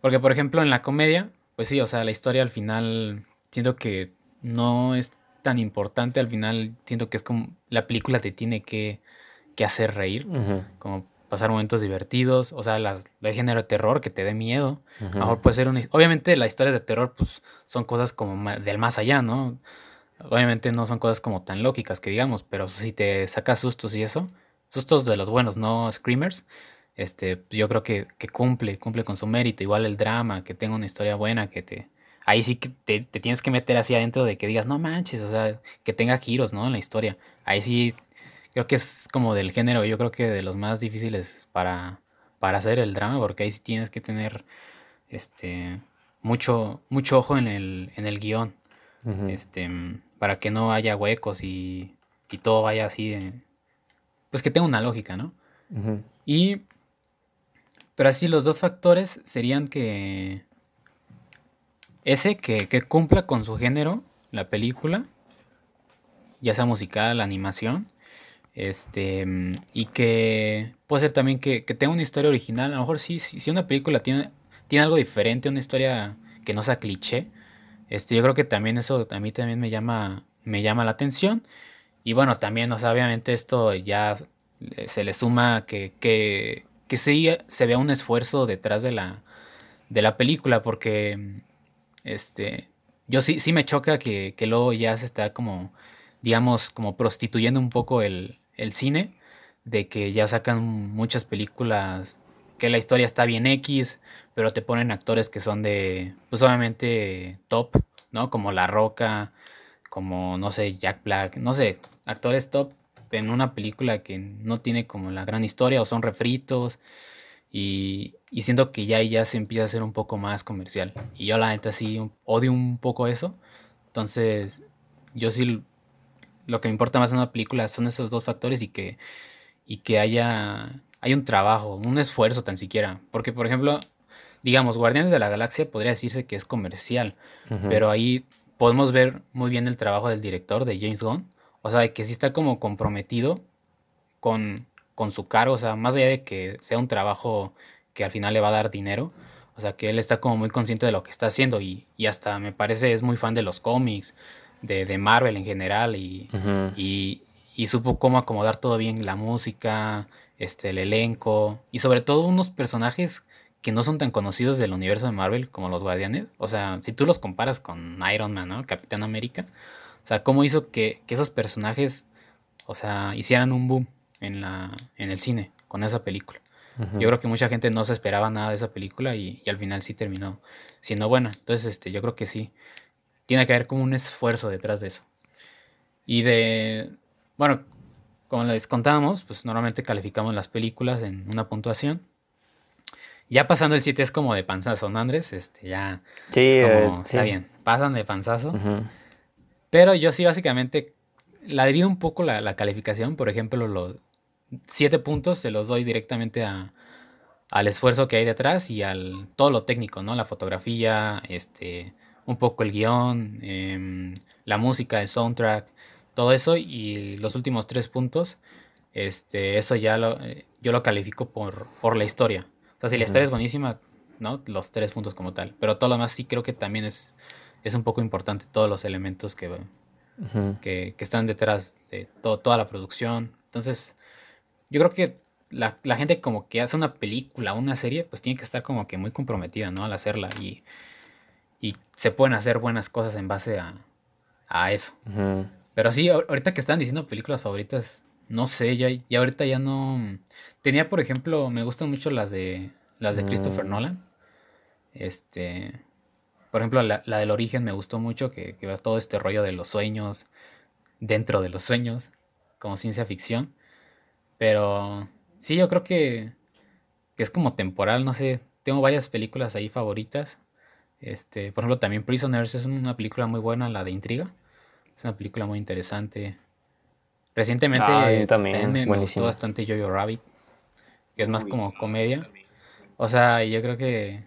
Porque, por ejemplo, en la comedia, pues sí, o sea, la historia al final siento que no es tan importante, al final siento que es como la película te tiene que, hacer reír, como pasar momentos divertidos, o sea, las, el género de terror que te dé miedo. A lo mejor puede ser una... Obviamente las historias de terror pues son cosas como del más allá, ¿no? Obviamente no son cosas como tan lógicas que digamos, pero si te sacas sustos y eso, sustos de los buenos, no screamers, este, yo creo que, cumple, cumple con su mérito. Igual el drama, que tenga una historia buena, que te... Ahí sí que te, tienes que meter así adentro de que digas, no manches, o sea, que tenga giros, ¿no? En la historia. Ahí sí, creo que es como del género, yo creo que de los más difíciles para, para hacer el drama, porque ahí sí tienes que tener, este, mucho, mucho ojo en el, en el guion. Este para que no haya huecos y, todo vaya así, pues que tenga una lógica, ¿no? Y, pero así los dos factores serían que ese que, cumpla con su género, la película, ya sea musical, animación, este, y que puede ser también que, tenga una historia original. A lo mejor sí, si, una película tiene, tiene algo diferente, una historia que no sea cliché, este, yo creo que también eso a mí también me llama, me llama la atención. Y bueno, también, o sea, obviamente esto ya se le suma que, que, que se, se vea un esfuerzo detrás de la, de la película, porque este, yo sí, sí me choca que, que luego ya se está como, digamos, como prostituyendo un poco el, el cine, de que ya sacan muchas películas que la historia está bien X, pero te ponen actores que son de, pues obviamente top, ¿no? Como La Roca, como, no sé, Jack Black, no sé, actores top en una película que no tiene como la gran historia o son refritos. Y, y siento que ya ya se empieza a hacer un poco más comercial. Y yo la neta sí odio un poco eso. Entonces, yo sí lo que me importa más en una película son esos dos factores y que, y que haya, hay un trabajo, un esfuerzo tan siquiera. Porque, por ejemplo, digamos, Guardianes de la Galaxia podría decirse que es comercial, pero ahí podemos ver muy bien el trabajo del director, de James Gunn. O sea, de que sí está como comprometido con, con su cargo, o sea, más allá de que sea un trabajo que al final le va a dar dinero, o sea, que él está como muy consciente de lo que está haciendo y, y hasta me parece es muy fan de los cómics, de, Marvel en general y, y, supo cómo acomodar todo bien, la música, este, el elenco y sobre todo unos personajes que no son tan conocidos del universo de Marvel como los Guardianes. O sea, si tú los comparas con Iron Man, ¿no? Capitán América. O sea, cómo hizo que, esos personajes, o sea, hicieran un boom en, la, en el cine con esa película. Yo creo que mucha gente no se esperaba nada de esa película y, y, al final sí terminó siendo buena. Entonces, este, yo creo que sí tiene que haber como un esfuerzo detrás de eso. Y de, bueno, como les contábamos, pues normalmente calificamos las películas en una puntuación. Ya pasando el 7 es como de panzazo, ¿no, Andrés? Este, ya. Sí, eh, está bien. Pasan de panzazo. Pero yo sí, básicamente, la divido un poco la, calificación. Por ejemplo, los 7 puntos se los doy directamente a, al esfuerzo que hay detrás y al todo lo técnico, ¿no? La fotografía, este, un poco el guion, em, la música, el soundtrack, todo eso y los últimos tres puntos, este, eso ya lo, eh, yo lo califico por, por la historia. O sea, si la historia es buenísima, ¿no? Los tres puntos como tal. Pero todo lo demás sí creo que también es, es un poco importante, todos los elementos que, que, están detrás de toda la producción. Entonces, yo creo que la, la, gente como que hace una película, una serie, pues tiene que estar como que muy comprometida, ¿no? Al hacerla. Y y se pueden hacer buenas cosas en base a, a eso. Pero sí, ahorita que están diciendo películas favoritas, no sé, ya, ya ahorita ya no... Tenía, por ejemplo, me gustan mucho las de las de Christopher mm. Nolan. Este, por ejemplo, la, la, del origen me gustó mucho, que, que va todo este rollo de los sueños, dentro de los sueños, como ciencia ficción. Pero sí, yo creo que, que es como temporal, no sé. Tengo varias películas ahí favoritas. Este, por ejemplo, también Prisoners es una película muy buena, la de intriga. Es una película muy interesante. Recientemente ah, también, me, gustó bastante Jojo Rabbit, que es más como comedia. O sea, yo creo que,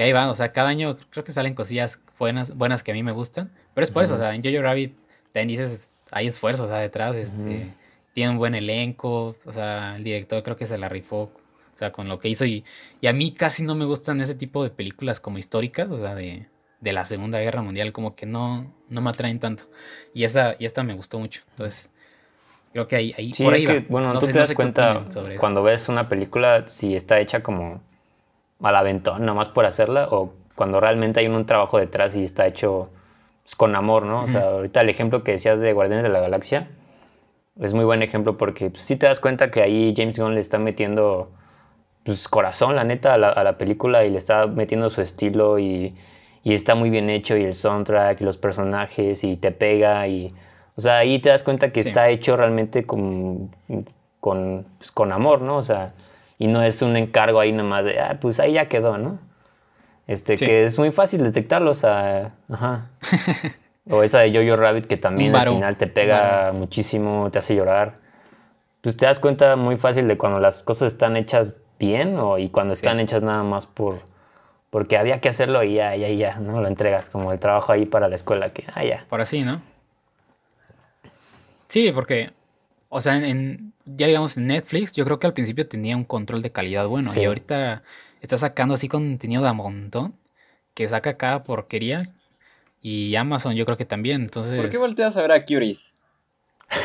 que ahí van. O sea, cada año creo que salen cosillas buenas, buenas que a mí me gustan. Pero es por eso, o sea, en Jojo Rabbit también dices, hay esfuerzos o sea, detrás. Este, Tiene un buen elenco. O sea, el director creo que se la rifó sea, con lo que hizo. Y, y a mí casi no me gustan ese tipo de películas como históricas, o sea, de, de la Segunda Guerra Mundial, como que no, no me atraen tanto. Y esa, y esta me gustó mucho. Entonces, creo que ahí, ahí por ahí que, Bueno, tú te das cuenta cuando ves una película si está hecha como al aventón, nomás por hacerla, o cuando realmente hay un, trabajo detrás y está hecho pues, con amor, ¿no? O sea, ahorita el ejemplo que decías de Guardianes de la Galaxia es muy buen ejemplo porque pues, sí te das cuenta que ahí James Gunn le está metiendo pues, corazón, la neta, a la, película y le está metiendo su estilo y, está muy bien hecho y el soundtrack y los personajes y te pega y... O sea, ahí te das cuenta que está hecho realmente con, con, pues, con amor, ¿no? O sea, y no es un encargo ahí nomás de, ah, pues ahí ya quedó, ¿no? Este, que es muy fácil detectarlo, o sea, ajá. o esa de Jojo Rabbit que también al final te pega muchísimo, te hace llorar. Pues te das cuenta muy fácil de cuando las cosas están hechas bien o, y cuando están hechas nada más por porque había que hacerlo y ya, ya, ya, ¿no? Lo entregas como el trabajo ahí para la escuela que, ah, ya. Por así, ¿no? Sí, porque, o sea, en, ya digamos en Netflix, yo creo que al principio tenía un control de calidad bueno y ahorita está sacando así contenido de montón que saca cada porquería y Amazon yo creo que también, entonces... ¿Por qué volteas a ver a Curies?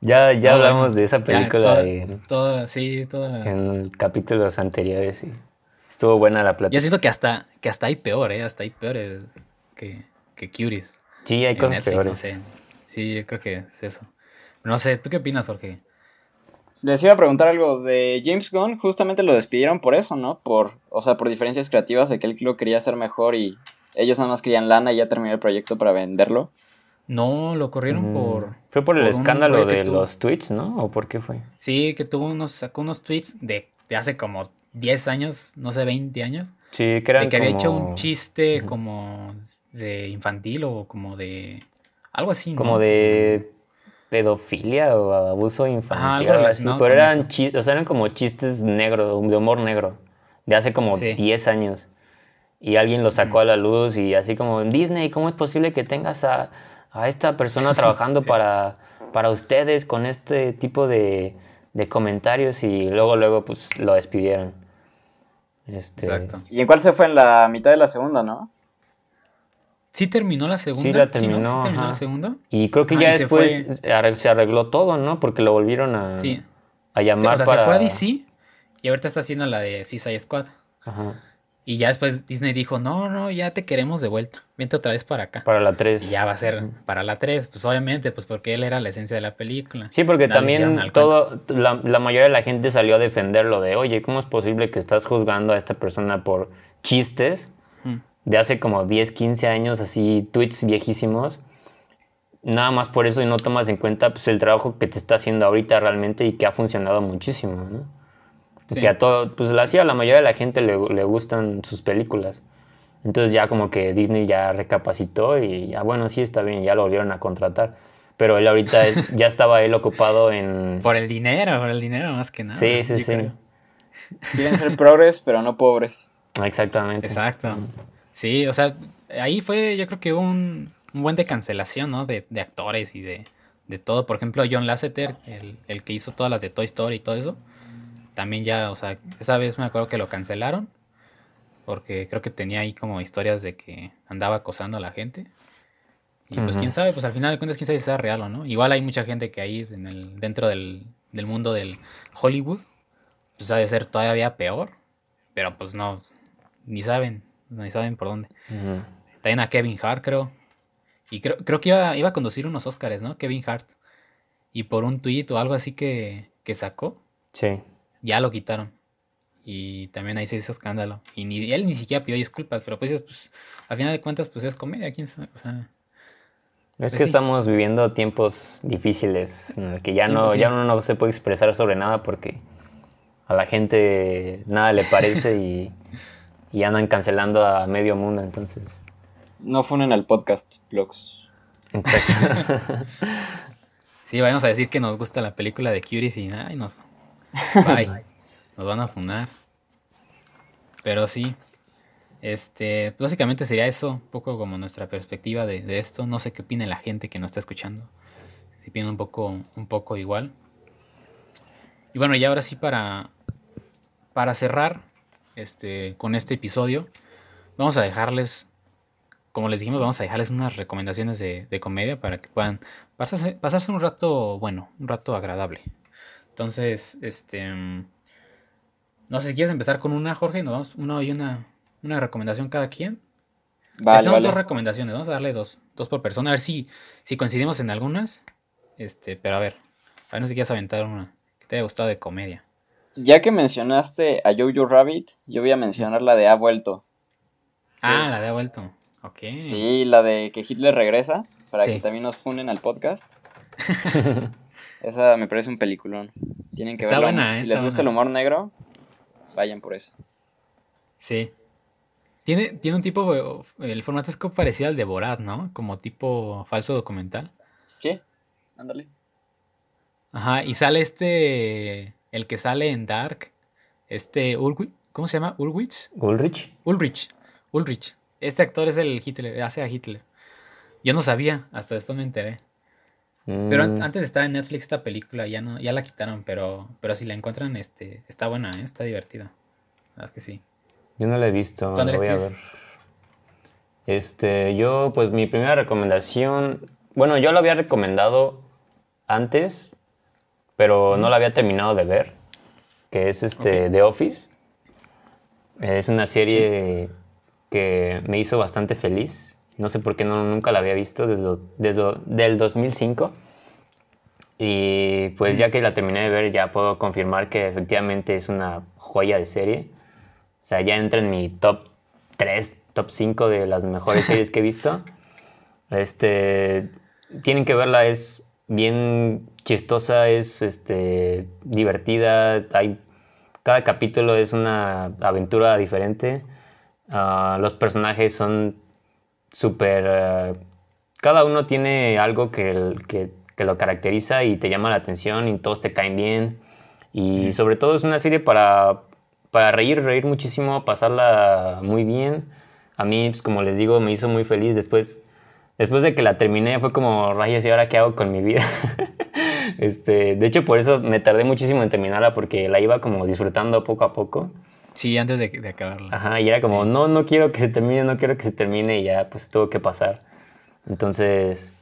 ya ya hablamos de esa película todo, sí, en capítulos anteriores y estuvo buena la plata. Yo siento que hasta, que hasta hay peor, ¿eh? Hasta hay peores que, que Curies. Sí, hay cosas peores. Sí, yo creo que es eso. No sé, ¿tú qué opinas, Jorge? Les iba a preguntar algo de James Gunn, justamente lo despidieron por eso, ¿no? Por, o sea, por diferencias creativas de que él lo quería hacer mejor y ellos nada más querían lana y ya terminó el proyecto para venderlo. No, lo corrieron mm. por. Fue por el escándalo de los tweets, ¿no? ¿O por qué fue? Sí, que tuvo unos, sacó unos tweets de, de hace como 10 años, no sé, 20 años. Sí, que eran De que había hecho un chiste como de infantil o como de. Algo así, ¿no? Como de pedofilia o abuso infantil. algo así. Pero eran, o sea, eran como chistes negros, de humor negro, de hace como 10 años. Y alguien lo sacó a la luz y así como, en Disney, ¿cómo es posible que tengas a, a esta persona trabajando para, para ustedes con este tipo de, de, comentarios? Y luego, luego, pues lo despidieron. Este... Exacto. ¿Y en cuál se fue? En la mitad de la segunda, ¿no? Sí terminó la segunda. Sí, la terminó. terminó la segunda? Y creo que ya después se, arregló todo, ¿no? Porque lo volvieron a, a llamar o sea, para... se fue a DC y ahorita está haciendo la de Suicide Squad. Ajá. Y ya después Disney dijo, no, no, ya te queremos de vuelta. Vente otra vez para acá. Para la 3. Y ya va a ser para la 3. Pues obviamente, pues porque él era la esencia de la película. Sí, porque también todo, la, la, mayoría de la gente salió a defenderlo de, oye, ¿cómo es posible que estás juzgando a esta persona por chistes? De hace como 10, 15 años, así tweets viejísimos. Nada más por eso y no tomas en cuenta pues, el trabajo que te está haciendo ahorita realmente y que ha funcionado muchísimo, ¿no? Que a todo, pues la, a la mayoría de la gente le, le, gustan sus películas. Entonces ya como que Disney ya recapacitó y ya bueno, sí está bien, ya lo volvieron a contratar. Pero él ahorita ya estaba él ocupado en... Por el dinero, por el dinero más que nada. Sí, sí, sí. Quieren ser progres, pero no pobres. Exactamente. Exacto. Sí, o sea, ahí fue yo creo que un, un buen de cancelación, ¿no? De, de actores y de, de, todo. Por ejemplo, John Lasseter, el, el, que hizo todas las de Toy Story y todo eso, también ya, o sea, esa vez me acuerdo que lo cancelaron. Porque creo que tenía ahí como historias de que andaba acosando a la gente. Y pues quién sabe, pues al final de cuentas quién sabe si sea real o no. Igual hay mucha gente que ahí en el, dentro del, del mundo del Hollywood, pues ha de ser todavía peor. Pero pues no, ni saben ni saben por dónde. También a Kevin Hart, creo. Y creo, creo que iba, iba, a conducir unos Oscars, ¿no? Kevin Hart. Y por un tweet o algo así que, que sacó. Sí. Ya lo quitaron. Y también ahí se hizo escándalo. Y ni, él ni siquiera pidió disculpas, pero pues, pues al final de cuentas, pues es comedia, quién sabe. O sea, es pues que estamos viviendo tiempos difíciles en el que ya no, ya uno no se puede expresar sobre nada porque a la gente nada le parece y y andan cancelando a medio mundo, entonces. No funen al podcast, blogs. Exacto. sí, vamos a decir que nos gusta la película de Curies y nada, y nos. nos van a funar. Pero sí. Este, básicamente sería eso, un poco como nuestra perspectiva de, de esto. No sé qué opina la gente que nos está escuchando. Si opina un poco, un poco igual. Y bueno, y ahora sí para, para cerrar, este, con este episodio. Vamos a dejarles, como les dijimos, vamos a dejarles unas recomendaciones de, comedia para que puedan pasarse, pasarse, un rato bueno, un rato agradable. Entonces, este... No sé si quieres empezar con una, Jorge, nos vamos uno y una, una recomendación cada quien. Vale, dos recomendaciones, vamos a darle dos, dos por persona, a ver si, si coincidimos en algunas. Este, pero a ver, a ver no sé si quieres aventar una que te haya gustado de comedia. Ya que mencionaste a Jojo Rabbit, yo voy a mencionar la de Ha vuelto. Ah, la de Ha vuelto. Ok. Sí, la de que Hitler regresa, para que también nos funen al podcast. esa me parece un peliculón. Tienen que verla. Buena, si les gusta el humor negro, vayan por eso. Sí. Tiene, tiene un tipo, el formato es como parecido al de Borat, ¿no? Como tipo falso documental. Sí, ándale. Ajá, y sale este el que sale en Dark, este Ulrich, ¿cómo se llama? Ulrich. Ulrich. Ulrich. Ulrich. Este actor es el Hitler, hace a Hitler. Yo no sabía, hasta después me enteré. Pero mm. antes estaba en Netflix esta película, ya no, ya la quitaron, pero, pero si la encuentran, este, está buena, ¿eh? está divertida. Es que sí. Yo no la he visto, la voy a ver. Este, yo, pues mi primera recomendación, bueno, yo lo había recomendado antes, pero no la había terminado de ver, que es este The Office. Es una serie que me hizo bastante feliz. No sé por qué no, nunca la había visto desde, desde el 2005. Y pues ya que la terminé de ver, ya puedo confirmar que efectivamente es una joya de serie. O sea, ya entra en mi top 3, top 5 de las mejores series que he visto. Este, tienen que verla, es bien chistosa, es este, divertida, hay, cada capítulo es una aventura diferente. Ah, los personajes son súper... Ah, cada uno tiene algo que, que, lo caracteriza y te llama la atención y todos te caen bien. Y sobre todo es una serie para, para reír, reír muchísimo, pasarla muy bien. A mí, pues, como les digo, me hizo muy feliz. Después, después de que la terminé fue como, rayos, ¿y ahora qué hago con mi vida? este, de hecho, por eso me tardé muchísimo en terminarla porque la iba como disfrutando poco a poco. Sí, antes de, de acabarla. Ajá, y era como, no, no quiero que se termine, no quiero que se termine y ya pues tuvo que pasar. Entonces,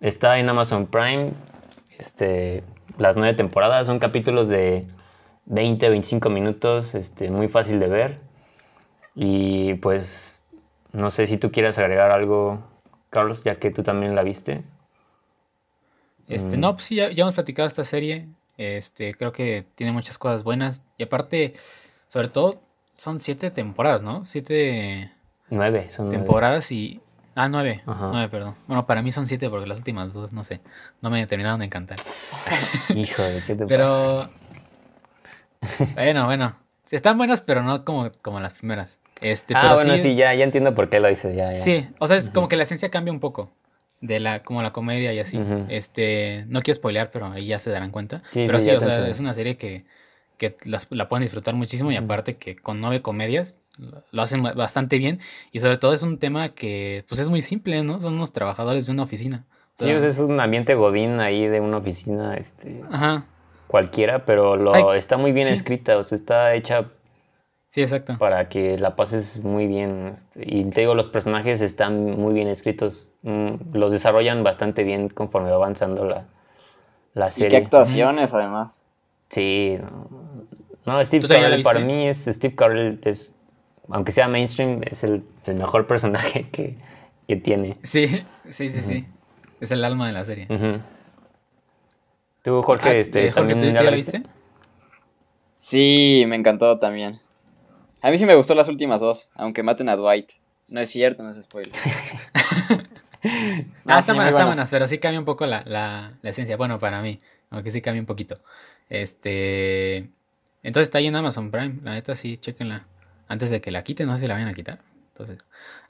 está en Amazon Prime, este, las nueve temporadas, son capítulos de 20, 25 minutos, este, muy fácil de ver. Y pues, no sé si tú quieres agregar algo, Carlos, ya que tú también la viste. Este, mm. No, pues sí, ya, ya, hemos platicado esta serie. Este, creo que tiene muchas cosas buenas. Y aparte, sobre todo, son siete temporadas, ¿no? Siete. Nueve, son temporadas y. Ah, nueve. Nueve, perdón. Bueno, para mí son siete porque las últimas dos, no sé, no me terminaron de encantar. Hijo de qué te Pero. bueno, bueno. Están buenas, pero no como, como las primeras. Este, ah, bueno, sí, ya, ya entiendo por qué lo dices, ya, Sí, o sea, es como que la esencia cambia un poco de la como la comedia y así. Este, no quiero spoilear, pero ahí ya se darán cuenta. pero sí, o sea, es una serie que que la pueden disfrutar muchísimo y aparte que con nueve comedias lo hacen bastante bien y sobre todo es un tema que pues es muy simple, ¿no? Son unos trabajadores de una oficina. sí, es un ambiente godín ahí de una oficina, este, cualquiera, pero lo está muy bien escrita, o sea, está hecha Sí, exacto. Para que la pases muy bien. Este, y te digo, los personajes están muy bien escritos. Mm, los desarrollan bastante bien conforme va avanzando la, la serie. Y qué actuaciones, además. Sí. No, Steve Carell para mí es Steve Carell es aunque sea mainstream es el, mejor personaje que, tiene. Sí, sí, sí, sí. Es el alma de la serie. ¿Tú, Jorge, ah, este, eh, también ¿tú, la viste? Sí, me encantó también. A mí sí me gustó las últimas dos, aunque maten a Dwight. No es cierto, no es spoiler. ah, están buenas, pero sí cambia un poco la, la, la esencia. Bueno, para mí, aunque sí cambia un poquito. Este. Entonces está ahí en Amazon Prime. La neta, sí, chequenla. Antes de que la quiten, no sé si la vayan a quitar. Entonces,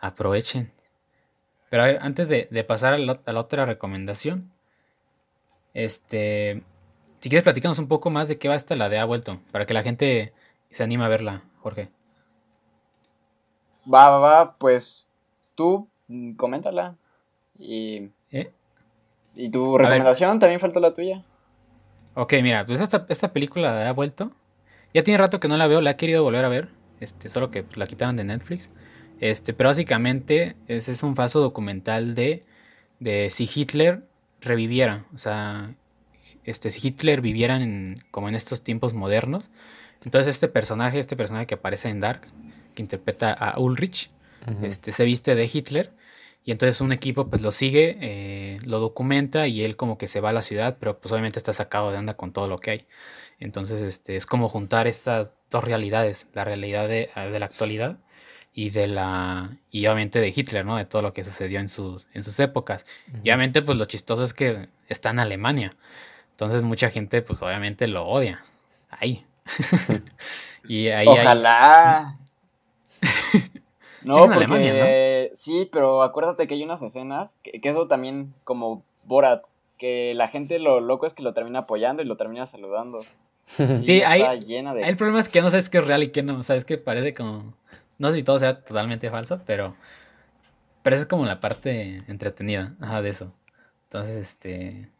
aprovechen. Pero a ver, antes de, pasar a la, otra recomendación. Este. Si quieres, platicarnos un poco más de qué va esta la de vuelto. Para que la gente se anime a verla, Jorge. Va, va, va. Pues tú, mm, coméntala. Y. ¿Eh? ¿Y tu recomendación? ¿También faltó la tuya? Ok, mira, pues esta, esta película ha vuelto. Ya tiene rato que no la veo, la he querido volver a ver. Este, solo que la quitaron de Netflix. Este, pero básicamente ese es un falso documental de, de si Hitler reviviera. O sea, este, si Hitler viviera en, como en estos tiempos modernos. Entonces este personaje, este personaje que aparece en Dark, que interpreta a Ulrich, este, se viste de Hitler y entonces un equipo pues lo sigue, eh, lo documenta y él como que se va a la ciudad, pero pues obviamente está sacado de onda con todo lo que hay. Entonces este, es como juntar estas dos realidades, la realidad de, ah, la actualidad y de la y obviamente de Hitler, ¿no? De todo lo que sucedió en sus, en sus épocas. Y obviamente pues lo chistoso es que está en Alemania. Entonces mucha gente pues obviamente lo odia. Ahí. y ahí Ojalá. No, porque sí, pero acuérdate que hay unas escenas, que, eso también como Borat, que la gente lo loco es que lo termina apoyando y lo termina saludando. Sí, hay, llena de... el problema es que no sabes qué es real y qué no, o sea, es que parece como, no sé si todo sea totalmente falso, pero, Pero esa es como la parte entretenida, ajá, de eso. Entonces, este,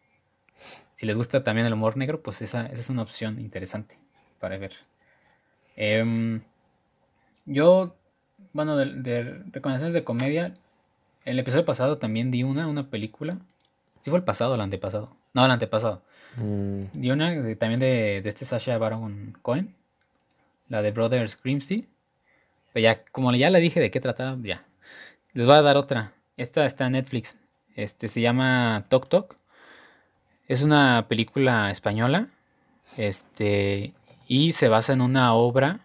si les gusta también el humor negro, pues esa, esa es una opción interesante para ver. Em, yo, bueno, de, recomendaciones de comedia, el episodio pasado también di una, una película. ¿Sí fue el pasado o el antepasado? No, el antepasado. Mm. Di una también de, de este Sasha Baron Cohen, la de Brothers Grimsby. Pero ya, como ya le dije de qué trataba, ya. Les voy a dar otra. Esta está en Netflix. Este se llama Tok Tok. Es una película española. Este. Y se basa en una obra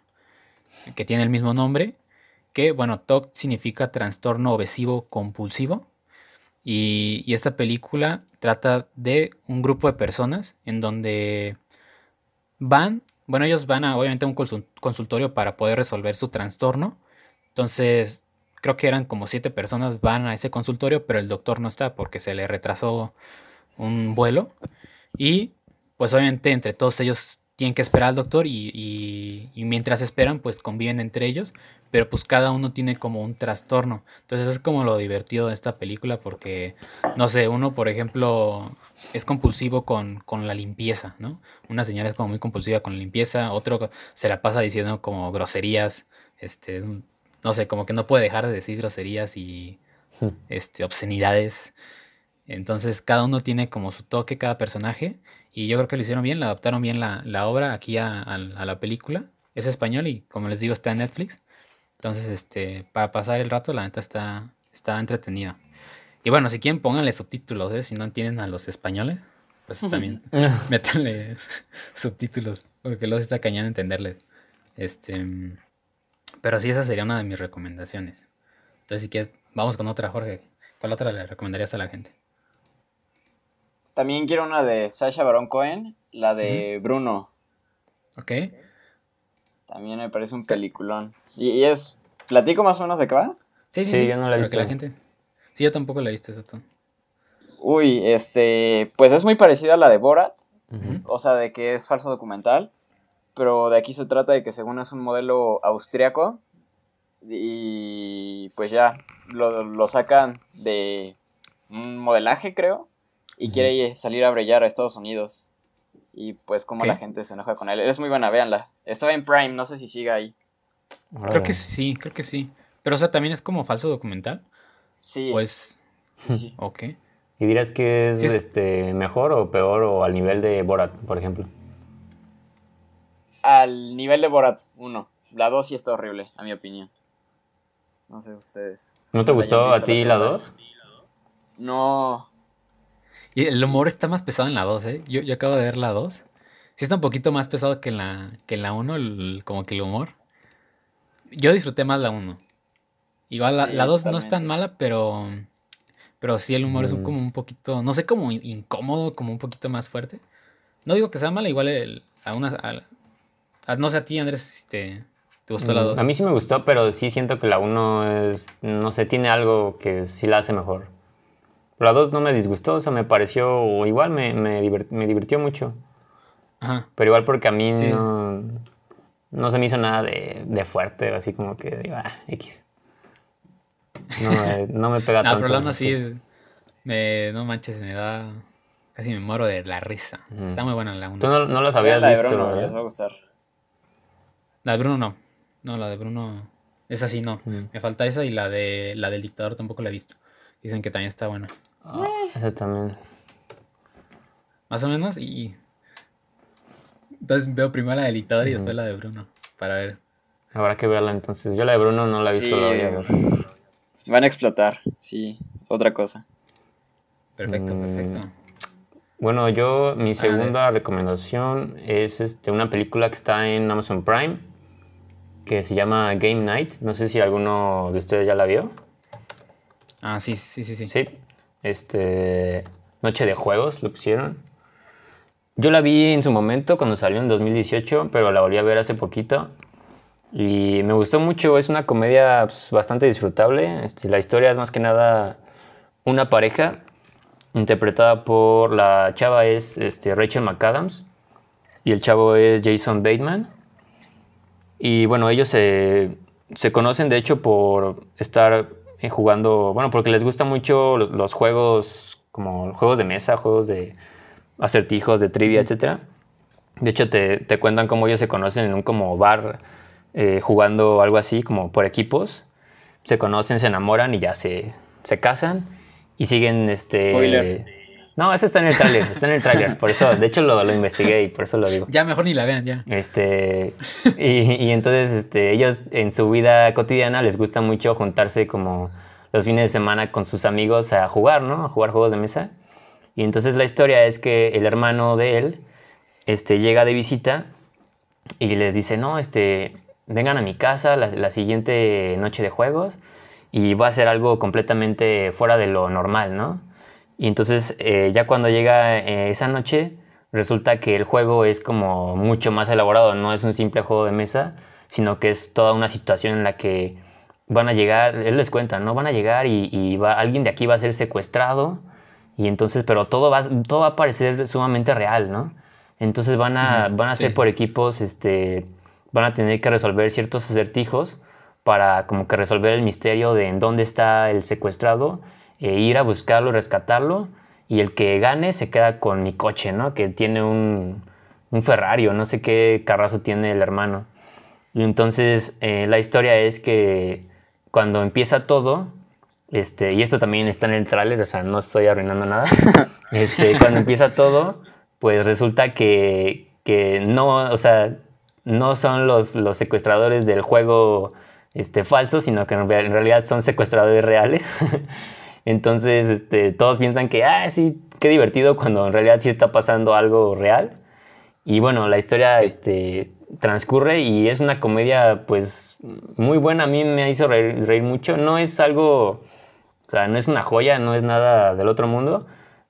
que tiene el mismo nombre. Que, bueno, TOC significa trastorno obsesivo compulsivo. Y, esta película trata de un grupo de personas en donde van, bueno, ellos van a obviamente a un consultorio para poder resolver su trastorno. Entonces, creo que eran como siete personas van a ese consultorio, pero el doctor no está porque se le retrasó un vuelo. Y pues obviamente entre todos ellos tienen que esperar al doctor y, mientras esperan pues conviven entre ellos, pero pues cada uno tiene como un trastorno. Entonces es como lo divertido de esta película porque, no sé, uno por ejemplo es compulsivo con, con la limpieza, ¿no? Una señora es como muy compulsiva con la limpieza, otro se la pasa diciendo como groserías, este, no sé, como que no puede dejar de decir groserías y hmm. este, obscenidades. Entonces cada uno tiene como su toque, cada personaje. Y yo creo que lo hicieron bien, le adaptaron bien la, obra aquí a, la película. Es español y como les digo está en Netflix. Entonces, este, para pasar el rato, la neta está, está entretenida. Y bueno, si quieren pónganle subtítulos, ¿eh? si no entienden a los españoles, pues también métanle subtítulos, porque los está cañando entenderles. Este, pero sí, esa sería una de mis recomendaciones. Entonces, si quieres, vamos con otra, Jorge. ¿Cuál otra le recomendarías a la gente? También quiero una de Sasha Baron Cohen, la de Bruno. Ok. También me parece un peliculón. Y, es. ¿Platico más o menos de qué va? Sí, sí, sí. yo no la he visto. La gente... Sí, yo tampoco la he visto, exacto. Uy, este. Pues es muy parecida a la de Borat. O sea, de que es falso documental. Pero de aquí se trata de que según es un modelo austriaco. Y pues ya lo, lo sacan de un modelaje, creo y quiere salir a brillar a Estados Unidos. Y pues como la gente se enoja con él. Es muy buena, véanla. Estaba en Prime, no sé si siga ahí. Creo que sí, creo que sí. Pero o sea, también es como falso documental. Sí. Pues. Sí. ok. ¿Y dirás que es, este mejor o peor o al nivel de Borat, por ejemplo? Al nivel de Borat, uno. La dos sí está horrible, a mi opinión. No sé ustedes. ¿No te gustó a ti la dos? No, y el humor está más pesado en la 2, ¿eh? Yo, yo acabo de ver la 2. Sí está un poquito más pesado que en la, que en la 1, como que el humor. Yo disfruté más la 1. Igual la, 2 no es tan mala, pero... Pero sí el humor es mm. como un poquito, no sé, como incómodo, como un poquito más fuerte. No digo que sea mala, igual el, a una... no sé a ti, Andrés, si te, te gustó la 2. Mm, a mí sí me gustó, pero sí siento que la 1 es, no sé, tiene algo que sí la hace mejor. La 2 no me disgustó, o sea, me pareció, igual me, me, divirtió mucho. Ajá. Pero igual porque a mí no, no se me hizo nada de, de fuerte, así como que digo, ah, X. No, no me pega tanto. Pero la sí, me, no manches, me da, casi me muero de la risa. Está muy buena la 1. Tú no, no las habías la visto, de Bruno, les va a gustar. La de Bruno no. No, la de Bruno, esa sí no. Me falta esa y la de la del dictador tampoco la he visto. Dicen que también está buena. Ah, ese también. Más o menos, y. Entonces veo primero la de dictador y después la de Bruno. Para ver. Habrá que verla entonces. Yo la de Bruno no la he visto todavía. Van a explotar, sí. Otra cosa. Perfecto, mm, perfecto. Bueno, yo, mi segunda recomendación es este, una película que está en Amazon Prime que se llama Game Night. No sé si alguno de ustedes ya la vio. Ah, sí, sí, sí, sí. Sí, este, Noche de Juegos, lo pusieron. Yo la vi en su momento cuando salió en 2018, pero la volví a ver hace poquito. Y me gustó mucho, es una comedia pues, bastante disfrutable. Este, la historia es más que nada una pareja interpretada por la chava es este, Rachel McAdams y el chavo es Jason Bateman. Y bueno, ellos se, se conocen de hecho por estar eh, jugando, bueno, porque les gusta mucho los, juegos, como juegos de mesa, juegos de acertijos, de trivia, etc. De hecho, te, te, cuentan cómo ellos se conocen en un como bar, eh, jugando algo así, como por equipos. Se conocen, se enamoran y ya se, se casan y siguen este... Spoiler no, eso está en el tráiler, está en el tráiler. Por eso, de hecho lo, lo, investigué y por eso lo digo. Ya mejor ni la vean, ya. Este, y, y, entonces este, ellos en su vida cotidiana les gusta mucho juntarse como los fines de semana con sus amigos a jugar, ¿no? A jugar juegos de mesa. Y entonces la historia es que el hermano de él este, llega de visita y les dice, no, este, vengan a mi casa la, la siguiente noche de juegos y va a ser algo completamente fuera de lo normal, ¿no? Y entonces eh, ya cuando llega eh, esa noche, resulta que el juego es como mucho más elaborado, no es un simple juego de mesa, sino que es toda una situación en la que van a llegar, él les cuenta, ¿no? Van a llegar y, va, alguien de aquí va a ser secuestrado, y entonces, pero todo va, todo va a parecer sumamente real, ¿no? Entonces van a, van a ser por equipos, este, van a tener que resolver ciertos acertijos para como que resolver el misterio de en dónde está el secuestrado e ir a buscarlo, rescatarlo y el que gane se queda con mi coche, ¿no? Que tiene un, un Ferrari o no sé qué carrazo tiene el hermano. Y entonces eh, la historia es que cuando empieza todo, este, y esto también está en el tráiler, o sea, no estoy arruinando nada, este, cuando empieza todo, pues resulta que, que no, o sea, no son los, los secuestradores del juego este, falso, sino que en realidad son secuestradores reales. Entonces, este, todos piensan que, ah, sí, qué divertido cuando en realidad sí está pasando algo real. Y bueno, la historia este, transcurre y es una comedia, pues, muy buena. A mí me hizo reír, mucho. No es algo, o sea, no es una joya, no es nada del otro mundo,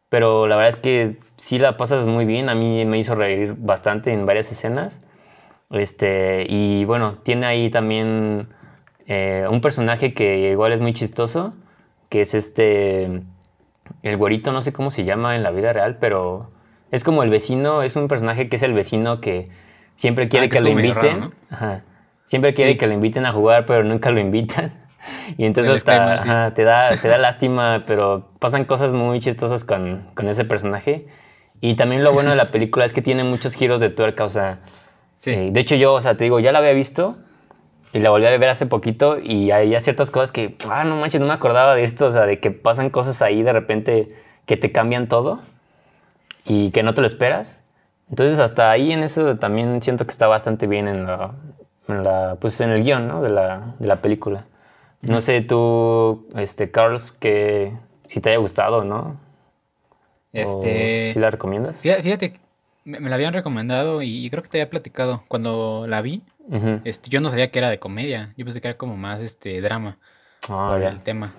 pero la verdad es que sí la pasas muy bien. A mí me hizo reír bastante en varias escenas. Este, y bueno, tiene ahí también eh, un personaje que igual es muy chistoso que es este, el güerito, no sé cómo se llama en la vida real, pero es como el vecino, es un personaje que es el vecino que siempre quiere ah, que, lo inviten. Siempre quiere que lo inviten a jugar, pero nunca lo invitan. Y entonces hasta, te, da, te da lástima, pero pasan cosas muy chistosas con, con, ese personaje. Y también lo bueno de la película es que tiene muchos giros de tuerca, o sea... Eh, de hecho yo, o sea, te digo, ya la había visto, y la volví a ver hace poquito y hay ciertas cosas que, ah, no manches, no me acordaba de esto, o sea, de que pasan cosas ahí de repente que te cambian todo y que no te lo esperas. Entonces hasta ahí en eso también siento que está bastante bien en la, en la pues en el guion, ¿no? De la, de la película. No sé tú, este, Carlos, que si te haya gustado, ¿no? Este... ¿Si la recomiendas? Fíjate, me la habían recomendado y creo que te había platicado cuando la vi este, yo no sabía que era de comedia. Yo pensé que era como más este drama. Ah, el tema.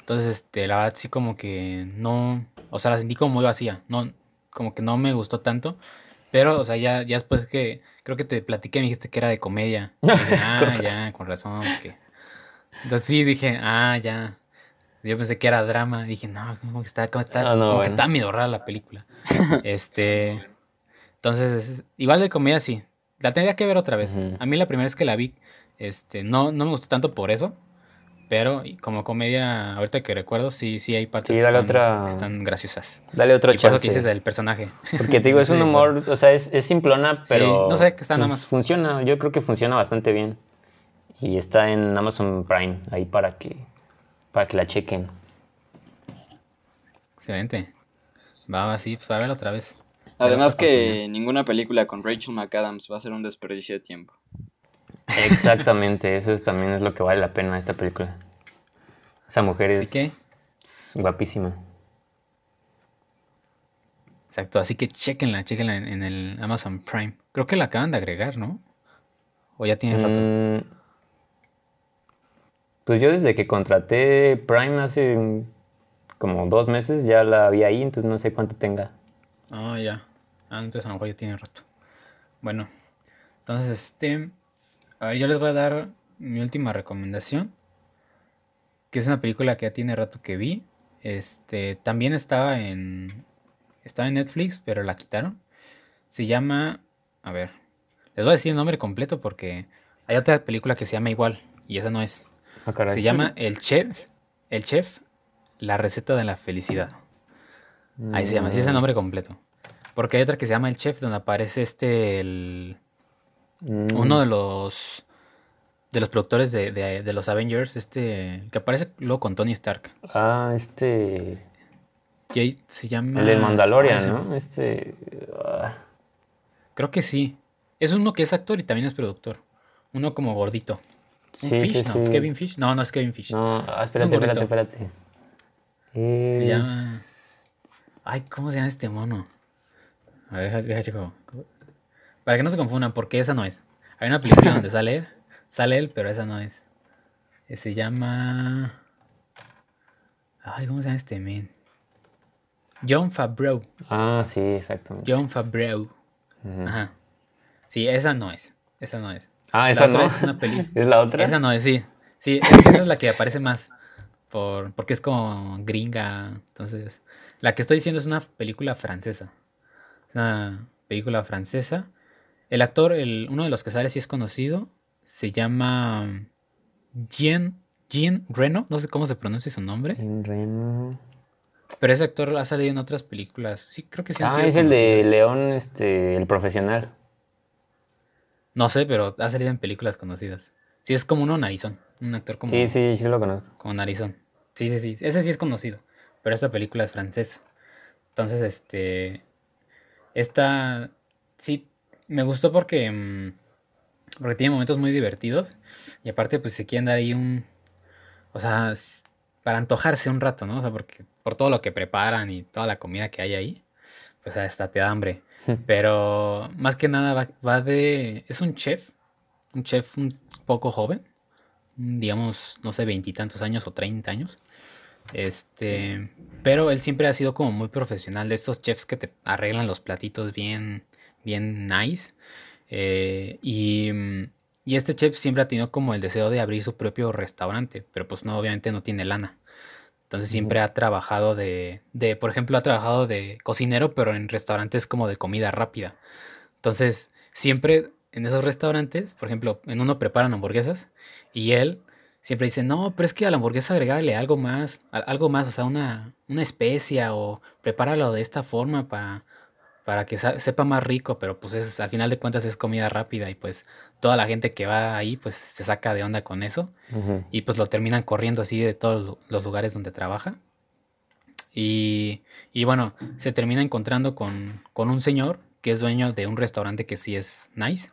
Entonces, este, la verdad sí como que no. O sea, la sentí como muy vacía. No, como que no me gustó tanto. Pero, o sea, ya, ya después que creo que te platiqué, me dijiste que era de comedia. ah, ya, con razón. Entonces sí dije, ah, ya. Yo pensé que era drama. Dije, no, como que está, como está, ah, como que está medio rara la película. este. Entonces, igual de comedia sí. La tendría que ver otra vez. A mí la primera vez que la vi, este, no, no me gustó tanto por eso. Pero como comedia, ahorita que recuerdo, sí, sí hay partes que, están, graciosas. Dale otro y Por eso que dices del personaje. Porque te digo, es un humor, o sea, es, es simplona, pero. no sé, que está nada pues, más. Funciona, yo creo que funciona bastante bien. Y está en Amazon Prime, ahí para que, para que la chequen. Excelente. Va, sí, pues para verla otra vez. Además que ninguna película con Rachel McAdams va a ser un desperdicio de tiempo. Exactamente, eso es, también es lo que vale la pena de esta película. Esa mujer es, guapísima. Exacto, así que chequenla, chequenla en, el Amazon Prime. Creo que la acaban de agregar, ¿no? ¿O ya tiene rato? Mm, pues yo desde que contraté Prime hace como dos meses ya la vi ahí, entonces no sé cuánto tenga. Ah, ya. Ah, entonces a lo mejor ya tiene rato. Bueno, entonces este. A ver, yo les voy a dar mi última recomendación. Que es una película que ya tiene rato que vi. Este. También estaba en. Estaba en Netflix, pero la quitaron. Se llama. A ver. Les voy a decir el nombre completo porque hay otra película que se llama igual. Y esa no es. Ah, se llama El Chef. El chef, la receta de la felicidad. Ahí se llama, así es el nombre completo. Porque hay otra que se llama El Chef, donde aparece este, el, mm. uno de los de los productores de, de, los Avengers, este, que aparece luego con Tony Stark. Ah, este... Y se llama... El de Mandalorian, ¿no? Este... Ah. Creo que sí. Es uno que es actor y también es productor. Uno como gordito. Sí, Fish? no, Kevin Fish. No, no es Kevin Fish. No, ah, espérate, espérate, espérate. Se llama... Ay, ¿cómo se llama este mono? A ver, deja, chico. Para que no se confundan, porque esa no es. Hay una película donde sale él, sale él, pero esa no es. Eh, se llama. Ay, ¿cómo se llama este men? John Favreau. Ah, sí, exacto. John Favreau. Ajá. Sí, esa no es. Esa no es. Ah, esa no es una película. ¿Es la otra? Esa no es, sí. Sí, esa es la que aparece más. Por, porque es como gringa. Entonces, la que estoy diciendo es una película francesa una película francesa. El actor, el, uno de los que sale sí es conocido, se llama Jean, Jean Reno, no sé cómo se pronuncia su nombre. Jean Reno. Pero ese actor ha salido en otras películas. Sí, creo que sí. Ah, es el de León, este, el profesional. No sé, pero ha salido en películas conocidas. Sí, es como uno narizón. Un actor como. Sí, sí, sí lo conozco. Como narizón. Sí, sí, sí. Ese sí es conocido. Pero esta película es francesa. Entonces, este. Esta, sí, me gustó porque, mm, porque tiene momentos muy divertidos. Y aparte, pues se quieren dar ahí un, o sea, para antojarse un rato, ¿no? O sea, porque por todo lo que preparan y toda la comida que hay ahí, pues hasta te da hambre. Pero más que nada va, va, de... Es un chef, un chef un poco joven, digamos, no sé, veintitantos años o treinta años. Este, pero él siempre ha sido como muy profesional de estos chefs que te arreglan los platitos bien, bien nice. Eh, y, y, este chef siempre ha tenido como el deseo de abrir su propio restaurante, pero pues no, obviamente no tiene lana. Entonces siempre ha trabajado de, de, por ejemplo, ha trabajado de cocinero, pero en restaurantes como de comida rápida. Entonces, siempre en esos restaurantes, por ejemplo, en uno preparan hamburguesas y él siempre dicen, no, pero es que a la hamburguesa agregarle algo más, algo más, o sea, una, una especia o prepáralo de esta forma para, para que sepa más rico, pero pues es, al final de cuentas es comida rápida y pues toda la gente que va ahí pues se saca de onda con eso y pues lo terminan corriendo así de todos los lugares donde trabaja. Y, y bueno, se termina encontrando con, con un señor que es dueño de un restaurante que sí es nice,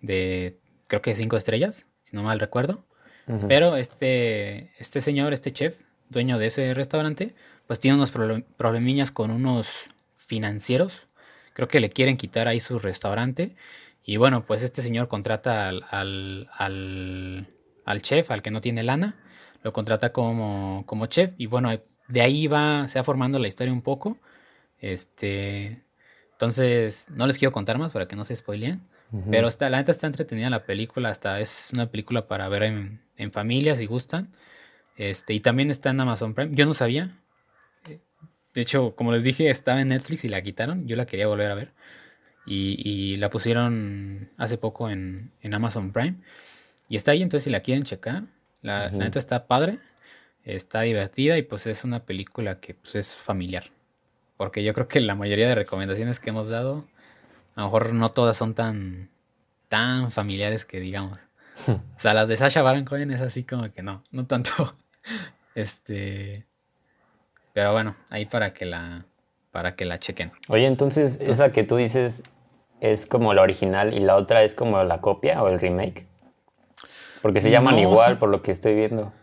de creo que cinco estrellas, si no mal recuerdo. Pero este, este señor, este chef, dueño de ese restaurante, pues tiene unos problemillas con unos financieros. Creo que le quieren quitar ahí su restaurante. Y bueno, pues este señor contrata al, al, al, chef, al que no tiene lana, lo contrata como, como chef. Y bueno, de ahí va, se va formando la historia un poco. Este, entonces, no les quiero contar más para que no se spoileen. Pero está, la neta está entretenida la película, hasta es una película para ver en, en familia si gustan. Este, y también está en Amazon Prime. Yo no sabía. De hecho, como les dije, estaba en Netflix y la quitaron. Yo la quería volver a ver. Y, la pusieron hace poco en, Amazon Prime. Y está ahí, entonces si la quieren checar. La, neta está padre. Está divertida y pues es una película que pues, es familiar. Porque yo creo que la mayoría de recomendaciones que hemos dado a lo mejor no todas son tan, tan familiares que digamos. o sea, las de Sasha Baron Cohen es así como que no, no tanto. este. Pero bueno, ahí para que la. Para que la chequen. Oye, entonces, esa que tú dices es como la original y la otra es como la copia o el remake. Porque se llaman igual, por lo que estoy viendo.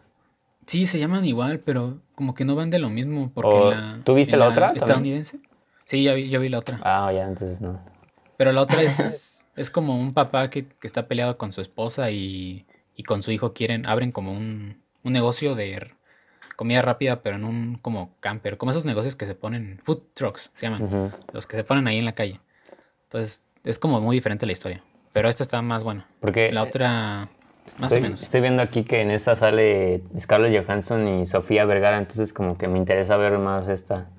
Sí, se llaman igual, pero como que no van de lo mismo. Porque ¿Tú viste la, otra? Estadounidense. Sí, ya vi, vi la otra. Ah, ya, entonces no. Pero la otra es, es como un papá que, está peleado con su esposa y, con su hijo quieren, abren como un, negocio de comida rápida, pero en un como camper, como esos negocios que se ponen, food trucks se llaman, los que se ponen ahí en la calle. Entonces, es como muy diferente la historia. Pero esta está más buena. Porque la otra, más o menos. Estoy viendo aquí que en esta sale Scarlett Johansson y Sofía Vergara, entonces como que me interesa ver más esta.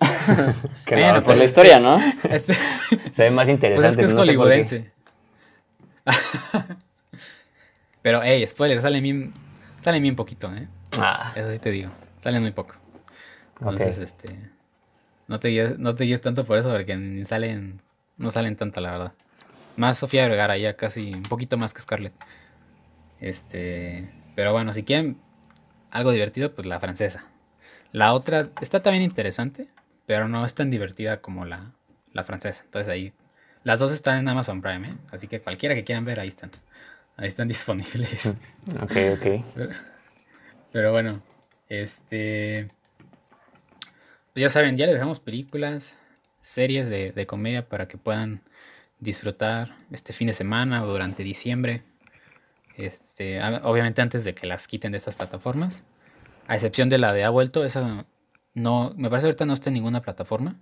que por la historia, ¿no? Se ve más interesante. Pues es que es hollywoodense. Pero, hey, spoiler, sale bien, sale bien poquito, ¿eh? Ah. Eso sí te digo. Salen muy poco. Entonces, este. No te, guíes, no te guíes tanto por eso, porque ni salen. No salen tanto, la verdad. Más Sofía Vergara, ya casi un poquito más que Scarlett. Este. Pero bueno, si quieren algo divertido, pues la francesa. La otra está también interesante, pero no es tan divertida como la, la francesa. Entonces ahí. Las dos están en Amazon Prime, ¿eh? Así que cualquiera que quieran ver, ahí están. Ahí están disponibles. Ok, ok. Pero, bueno, este. Pues ya saben, ya les dejamos películas, series de, de comedia para que puedan disfrutar este fin de semana o durante diciembre. Este, obviamente antes de que las quiten de estas plataformas. A excepción de la de Ha vuelto, esa no, me parece ahorita no está en ninguna plataforma.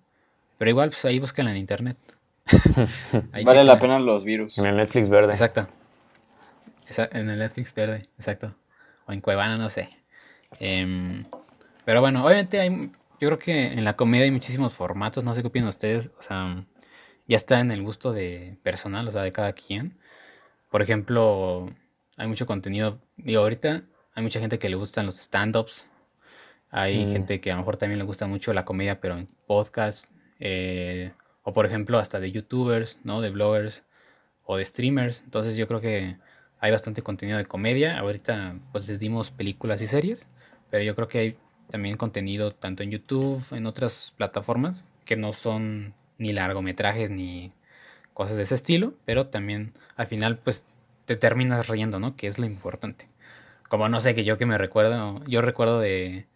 Pero igual, pues ahí búsquenla en internet. vale la pena los virus. En el Netflix verde. Exacto. En el Netflix verde, exacto. O en Cuevana, no sé. Em, pero bueno, obviamente hay. Yo creo que en la comedia hay muchísimos formatos. No sé qué opinan ustedes. O sea, ya está en el gusto de personal, o sea, de cada quien. Por ejemplo, hay mucho contenido. Digo, ahorita hay mucha gente que le gustan los stand-ups. Hay mm. gente que a lo mejor también le gusta mucho la comedia, pero en podcast. Eh, o por ejemplo, hasta de youtubers, ¿no? De bloggers o de streamers. Entonces yo creo que hay bastante contenido de comedia. Ahorita pues les dimos películas y series. Pero yo creo que hay también contenido tanto en YouTube, en otras plataformas, que no son ni largometrajes ni cosas de ese estilo. Pero también al final pues te terminas riendo, ¿no? Que es lo importante. Como no sé, que yo que me recuerdo, yo recuerdo de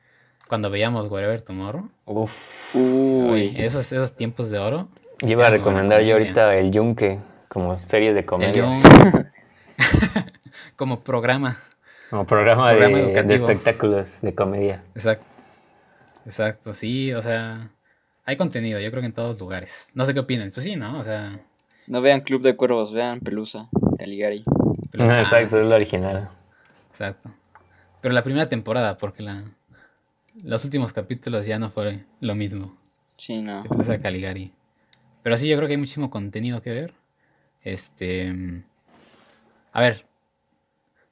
cuando veíamos Wherever Tomorrow. Uf. Uy. Esos, esos tiempos de oro. Iba a recomendar yo ahorita El Yunque como serie de comedia. como programa. Como programa, de, de, espectáculos de comedia. Exacto. Exacto, sí, o sea, hay contenido, yo creo que en todos lugares. No sé qué opinan, pues sí, ¿no? O sea... No vean Club de Cuervos, vean Pelusa, Caligari. exacto, es la original. Exacto. Pero la primera temporada, porque la, los últimos capítulos ya no fue lo mismo. Sí, no. Que Caligari. Pero sí, yo creo que hay muchísimo contenido que ver. Este. A ver.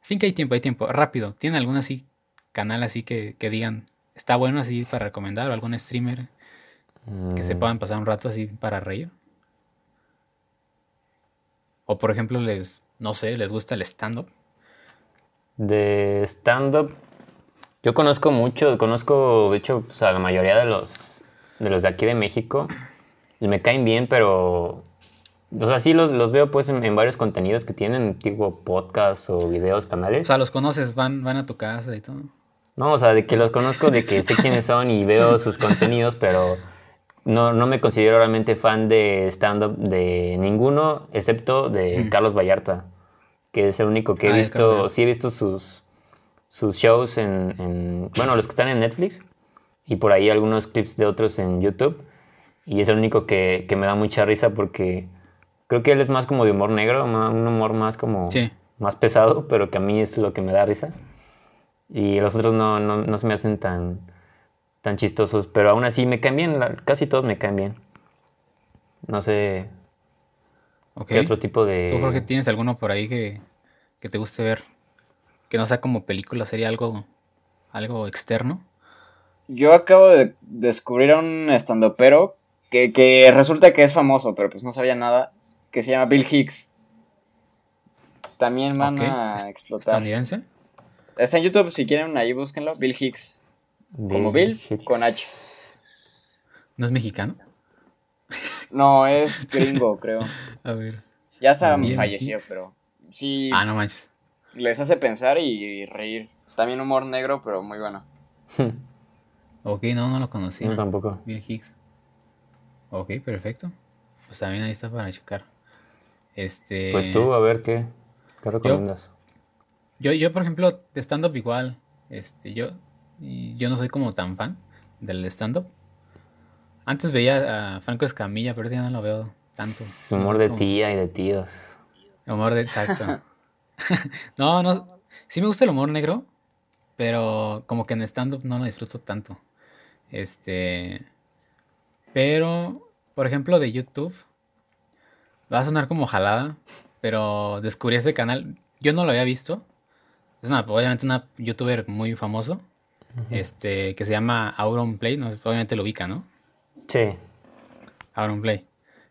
Fin que hay tiempo, hay tiempo. Rápido. ¿Tienen algún así canal así que, que digan está bueno así para recomendar? ¿O algún streamer que se mm. puedan pasar un rato así para reír? O por ejemplo, les, no sé, les gusta el stand-up. De stand-up, yo conozco mucho, conozco, de hecho, pues, a la mayoría de los, de los de aquí de México. Y me caen bien, pero o sea, sí los, veo pues en, varios contenidos que tienen, tipo podcasts o videos, canales. O sea, los conoces, van, van a tu casa y todo. No, o sea, de que los conozco, de que sé quiénes son y veo sus contenidos, pero no, no me considero realmente fan de stand-up de ninguno, excepto de Carlos Vallarta, que es el único que he ah, visto, sí he visto sus, sus shows en, bueno, los que están en Netflix y por ahí algunos clips de otros en YouTube. Y es el único que, que me da mucha risa porque Creo que él es más como de humor negro, un humor más como más pesado, pero que a mí es lo que me da risa. Y los otros no, no, se me hacen tan, tan chistosos, pero aún así me caen bien, casi todos me caen bien. No sé ¿Qué otro tipo de...? ¿Tú creo que tienes alguno por ahí que, que te guste ver? Que no sea como película, sería algo, algo externo. Yo acabo de descubrir a un estandopero que, que resulta que es famoso, pero pues no sabía nada que se llama Bill Hicks. También van a explotar. ¿Estadounidense? Está en YouTube, si quieren ahí búsquenlo. Bill Hicks. Como Bill con H. ¿No es mexicano? No, es gringo, creo. A ver. Ya se falleció, pero sí. Ah, no manches. Les hace pensar y reír. También humor negro, pero muy bueno. ok, no, no lo conocí. No, tampoco. Bill Hicks. Ok, perfecto. Pues también ahí está para checar. Este. Pues tú, a ver qué, qué recomiendas. Yo, yo, por ejemplo, de stand-up igual. Este, yo, yo no soy como tan fan del stand-up. Antes veía a Franco Escamilla, pero ya no lo veo tanto. Es humor de tía y de tíos. Humor de, exacto. no, no. Sí me gusta el humor negro, pero como que en stand-up no lo disfruto tanto. Este. Pero por ejemplo, de YouTube, va a sonar como jalada, pero descubrí ese canal. Yo no lo había visto. Es una, obviamente una youtuber muy famoso, este, que se llama Auron Play, no, obviamente lo ubica, ¿no? Sí. Auron Play.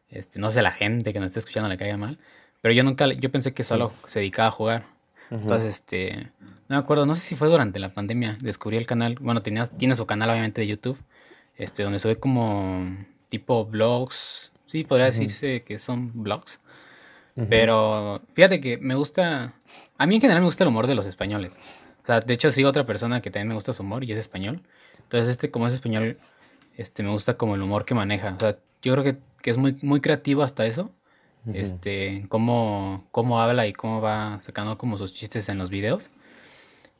Este, no sé la gente que nos esté escuchando le caiga mal, pero yo nunca, yo pensé que solo se dedicaba a jugar. Entonces, este, no me acuerdo, no sé si fue durante la pandemia, descubrí el canal, bueno, tenía, tiene su canal obviamente de YouTube, este, donde sube como tipo vlogs, sí, podría decirse que son vlogs, pero fíjate que me gusta, a mí en general me gusta el humor de los españoles, o sea, de hecho sigo otra persona que también me gusta su humor y es español, entonces este como es español, este, me gusta como el humor que maneja, o sea, yo creo que, que es muy, muy creativo hasta eso, este, cómo, cómo habla y cómo va sacando como sus chistes en los videos.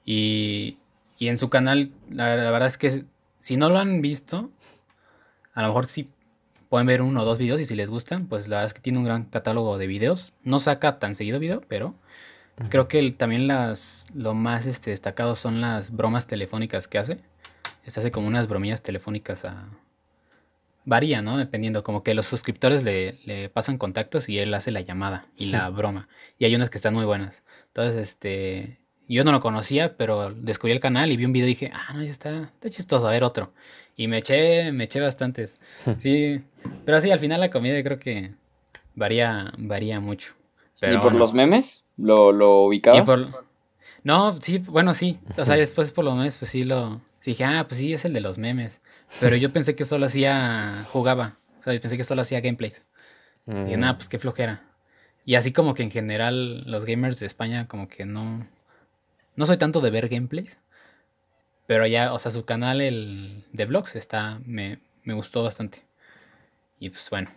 Y, y en su canal, la, verdad es que si no lo han visto, a lo mejor sí pueden ver uno o dos videos y si les gustan, pues la verdad es que tiene un gran catálogo de videos. No saca tan seguido video, pero creo que también las lo más este, destacado son las bromas telefónicas que hace. Se hace como unas bromillas telefónicas a, varía, ¿no? Dependiendo, como que los suscriptores le, pasan contactos y él hace la llamada y la broma. Y hay unas que están muy buenas. Entonces, este, yo no lo conocía, pero descubrí el canal y vi un video y dije, ah, no, ya está, está chistoso, a ver otro. Y me eché, me eché bastantes. Sí, pero sí, al final la comida creo que varía, varía mucho. ¿Y por los memes? ¿Lo, lo ubicabas? No, sí, bueno, sí. O sea, después por los memes, pues sí lo... Dije, ah, pues sí, es el de los memes. Pero yo pensé que solo hacía, jugaba. O sea, yo pensé que solo hacía gameplays. Y nada, pues qué flojera. Y así como que en general los gamers de España como que no... No soy tanto de ver gameplays. Pero ya, o sea, su canal el de vlogs está... Me, me gustó bastante. Y pues bueno.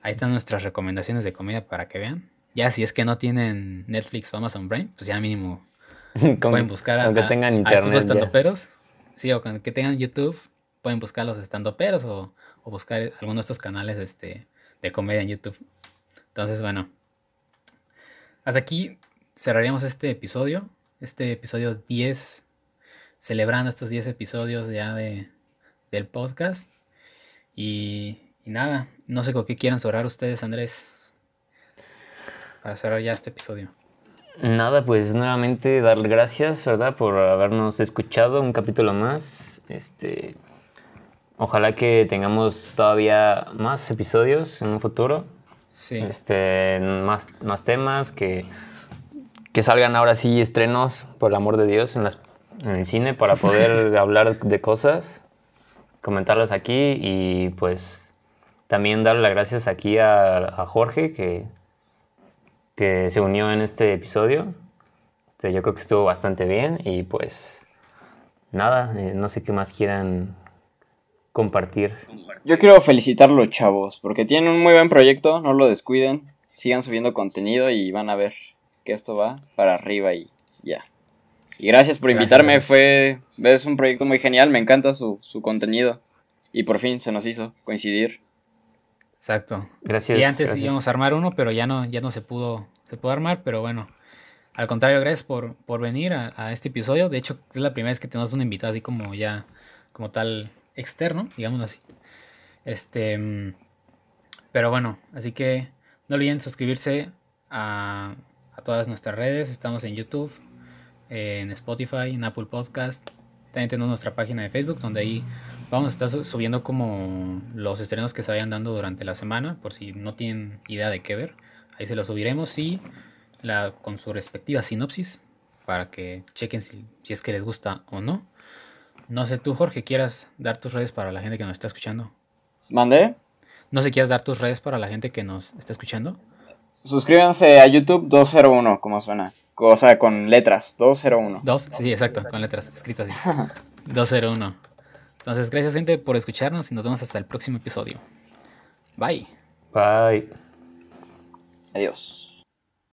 Ahí están nuestras recomendaciones de comida para que vean. Ya si es que no tienen Netflix o Amazon Prime, pues ya mínimo pueden buscar a, tengan internet, a estos. Sí, o con que tengan YouTube pueden buscar los estandoperos o, o buscar alguno de estos canales este, de comedia en YouTube. Entonces, bueno, hasta aquí cerraríamos este episodio, este episodio 10, celebrando estos 10 episodios ya de, del podcast. Y, y nada, no sé con qué quieran cerrar ustedes, Andrés, para cerrar ya este episodio. Nada, pues nuevamente darle gracias, ¿verdad? Por habernos escuchado un capítulo más. Este, Ojalá que tengamos todavía más episodios en un futuro. Sí. Este, más, más temas, que, que salgan ahora sí estrenos, por el amor de Dios, en, las, en el cine para poder hablar de cosas, comentarlas aquí y pues también darle las gracias aquí a, Jorge que, que se unió en este episodio. Este, yo creo que estuvo bastante bien y pues nada, eh, no sé qué más quieran compartir. Yo quiero felicitarlos, chavos, porque tienen un muy buen proyecto, no lo descuiden, sigan subiendo contenido y van a ver que esto va para arriba y ya. Y gracias por invitarme, fue es un proyecto muy genial, me encanta su, contenido y por fin se nos hizo coincidir. Exacto. Gracias. Y antes íbamos a armar uno, pero ya no, ya no se pudo, se pudo armar, pero bueno. Al contrario, gracias por, por venir a, a, este episodio. De hecho, es la primera vez que tenemos un invitado así como ya, como tal, externo, digamos así. Este, mm, pero bueno, así que no olviden suscribirse a, todas nuestras redes. Estamos en YouTube, en Spotify, en Apple Podcast. También tenemos nuestra página de Facebook donde ahí vamos a estar subiendo como los estrenos que se vayan dando durante la semana, por si no tienen idea de qué ver. Ahí se los subiremos y con su respectiva sinopsis para que chequen si es que les gusta o no. No sé, tú, Jorge, quieras dar tus redes para la gente que nos está escuchando. ¿Mandé? No sé, ¿quieres dar tus redes para la gente que nos está escuchando? Suscríbanse a YouTube 201, como suena. O sea, con letras, 201. Dos, sí, exacto, con letras, escritas así. 201. Entonces, gracias, gente, por escucharnos y nos vemos hasta el próximo episodio. Bye. Bye. Adiós.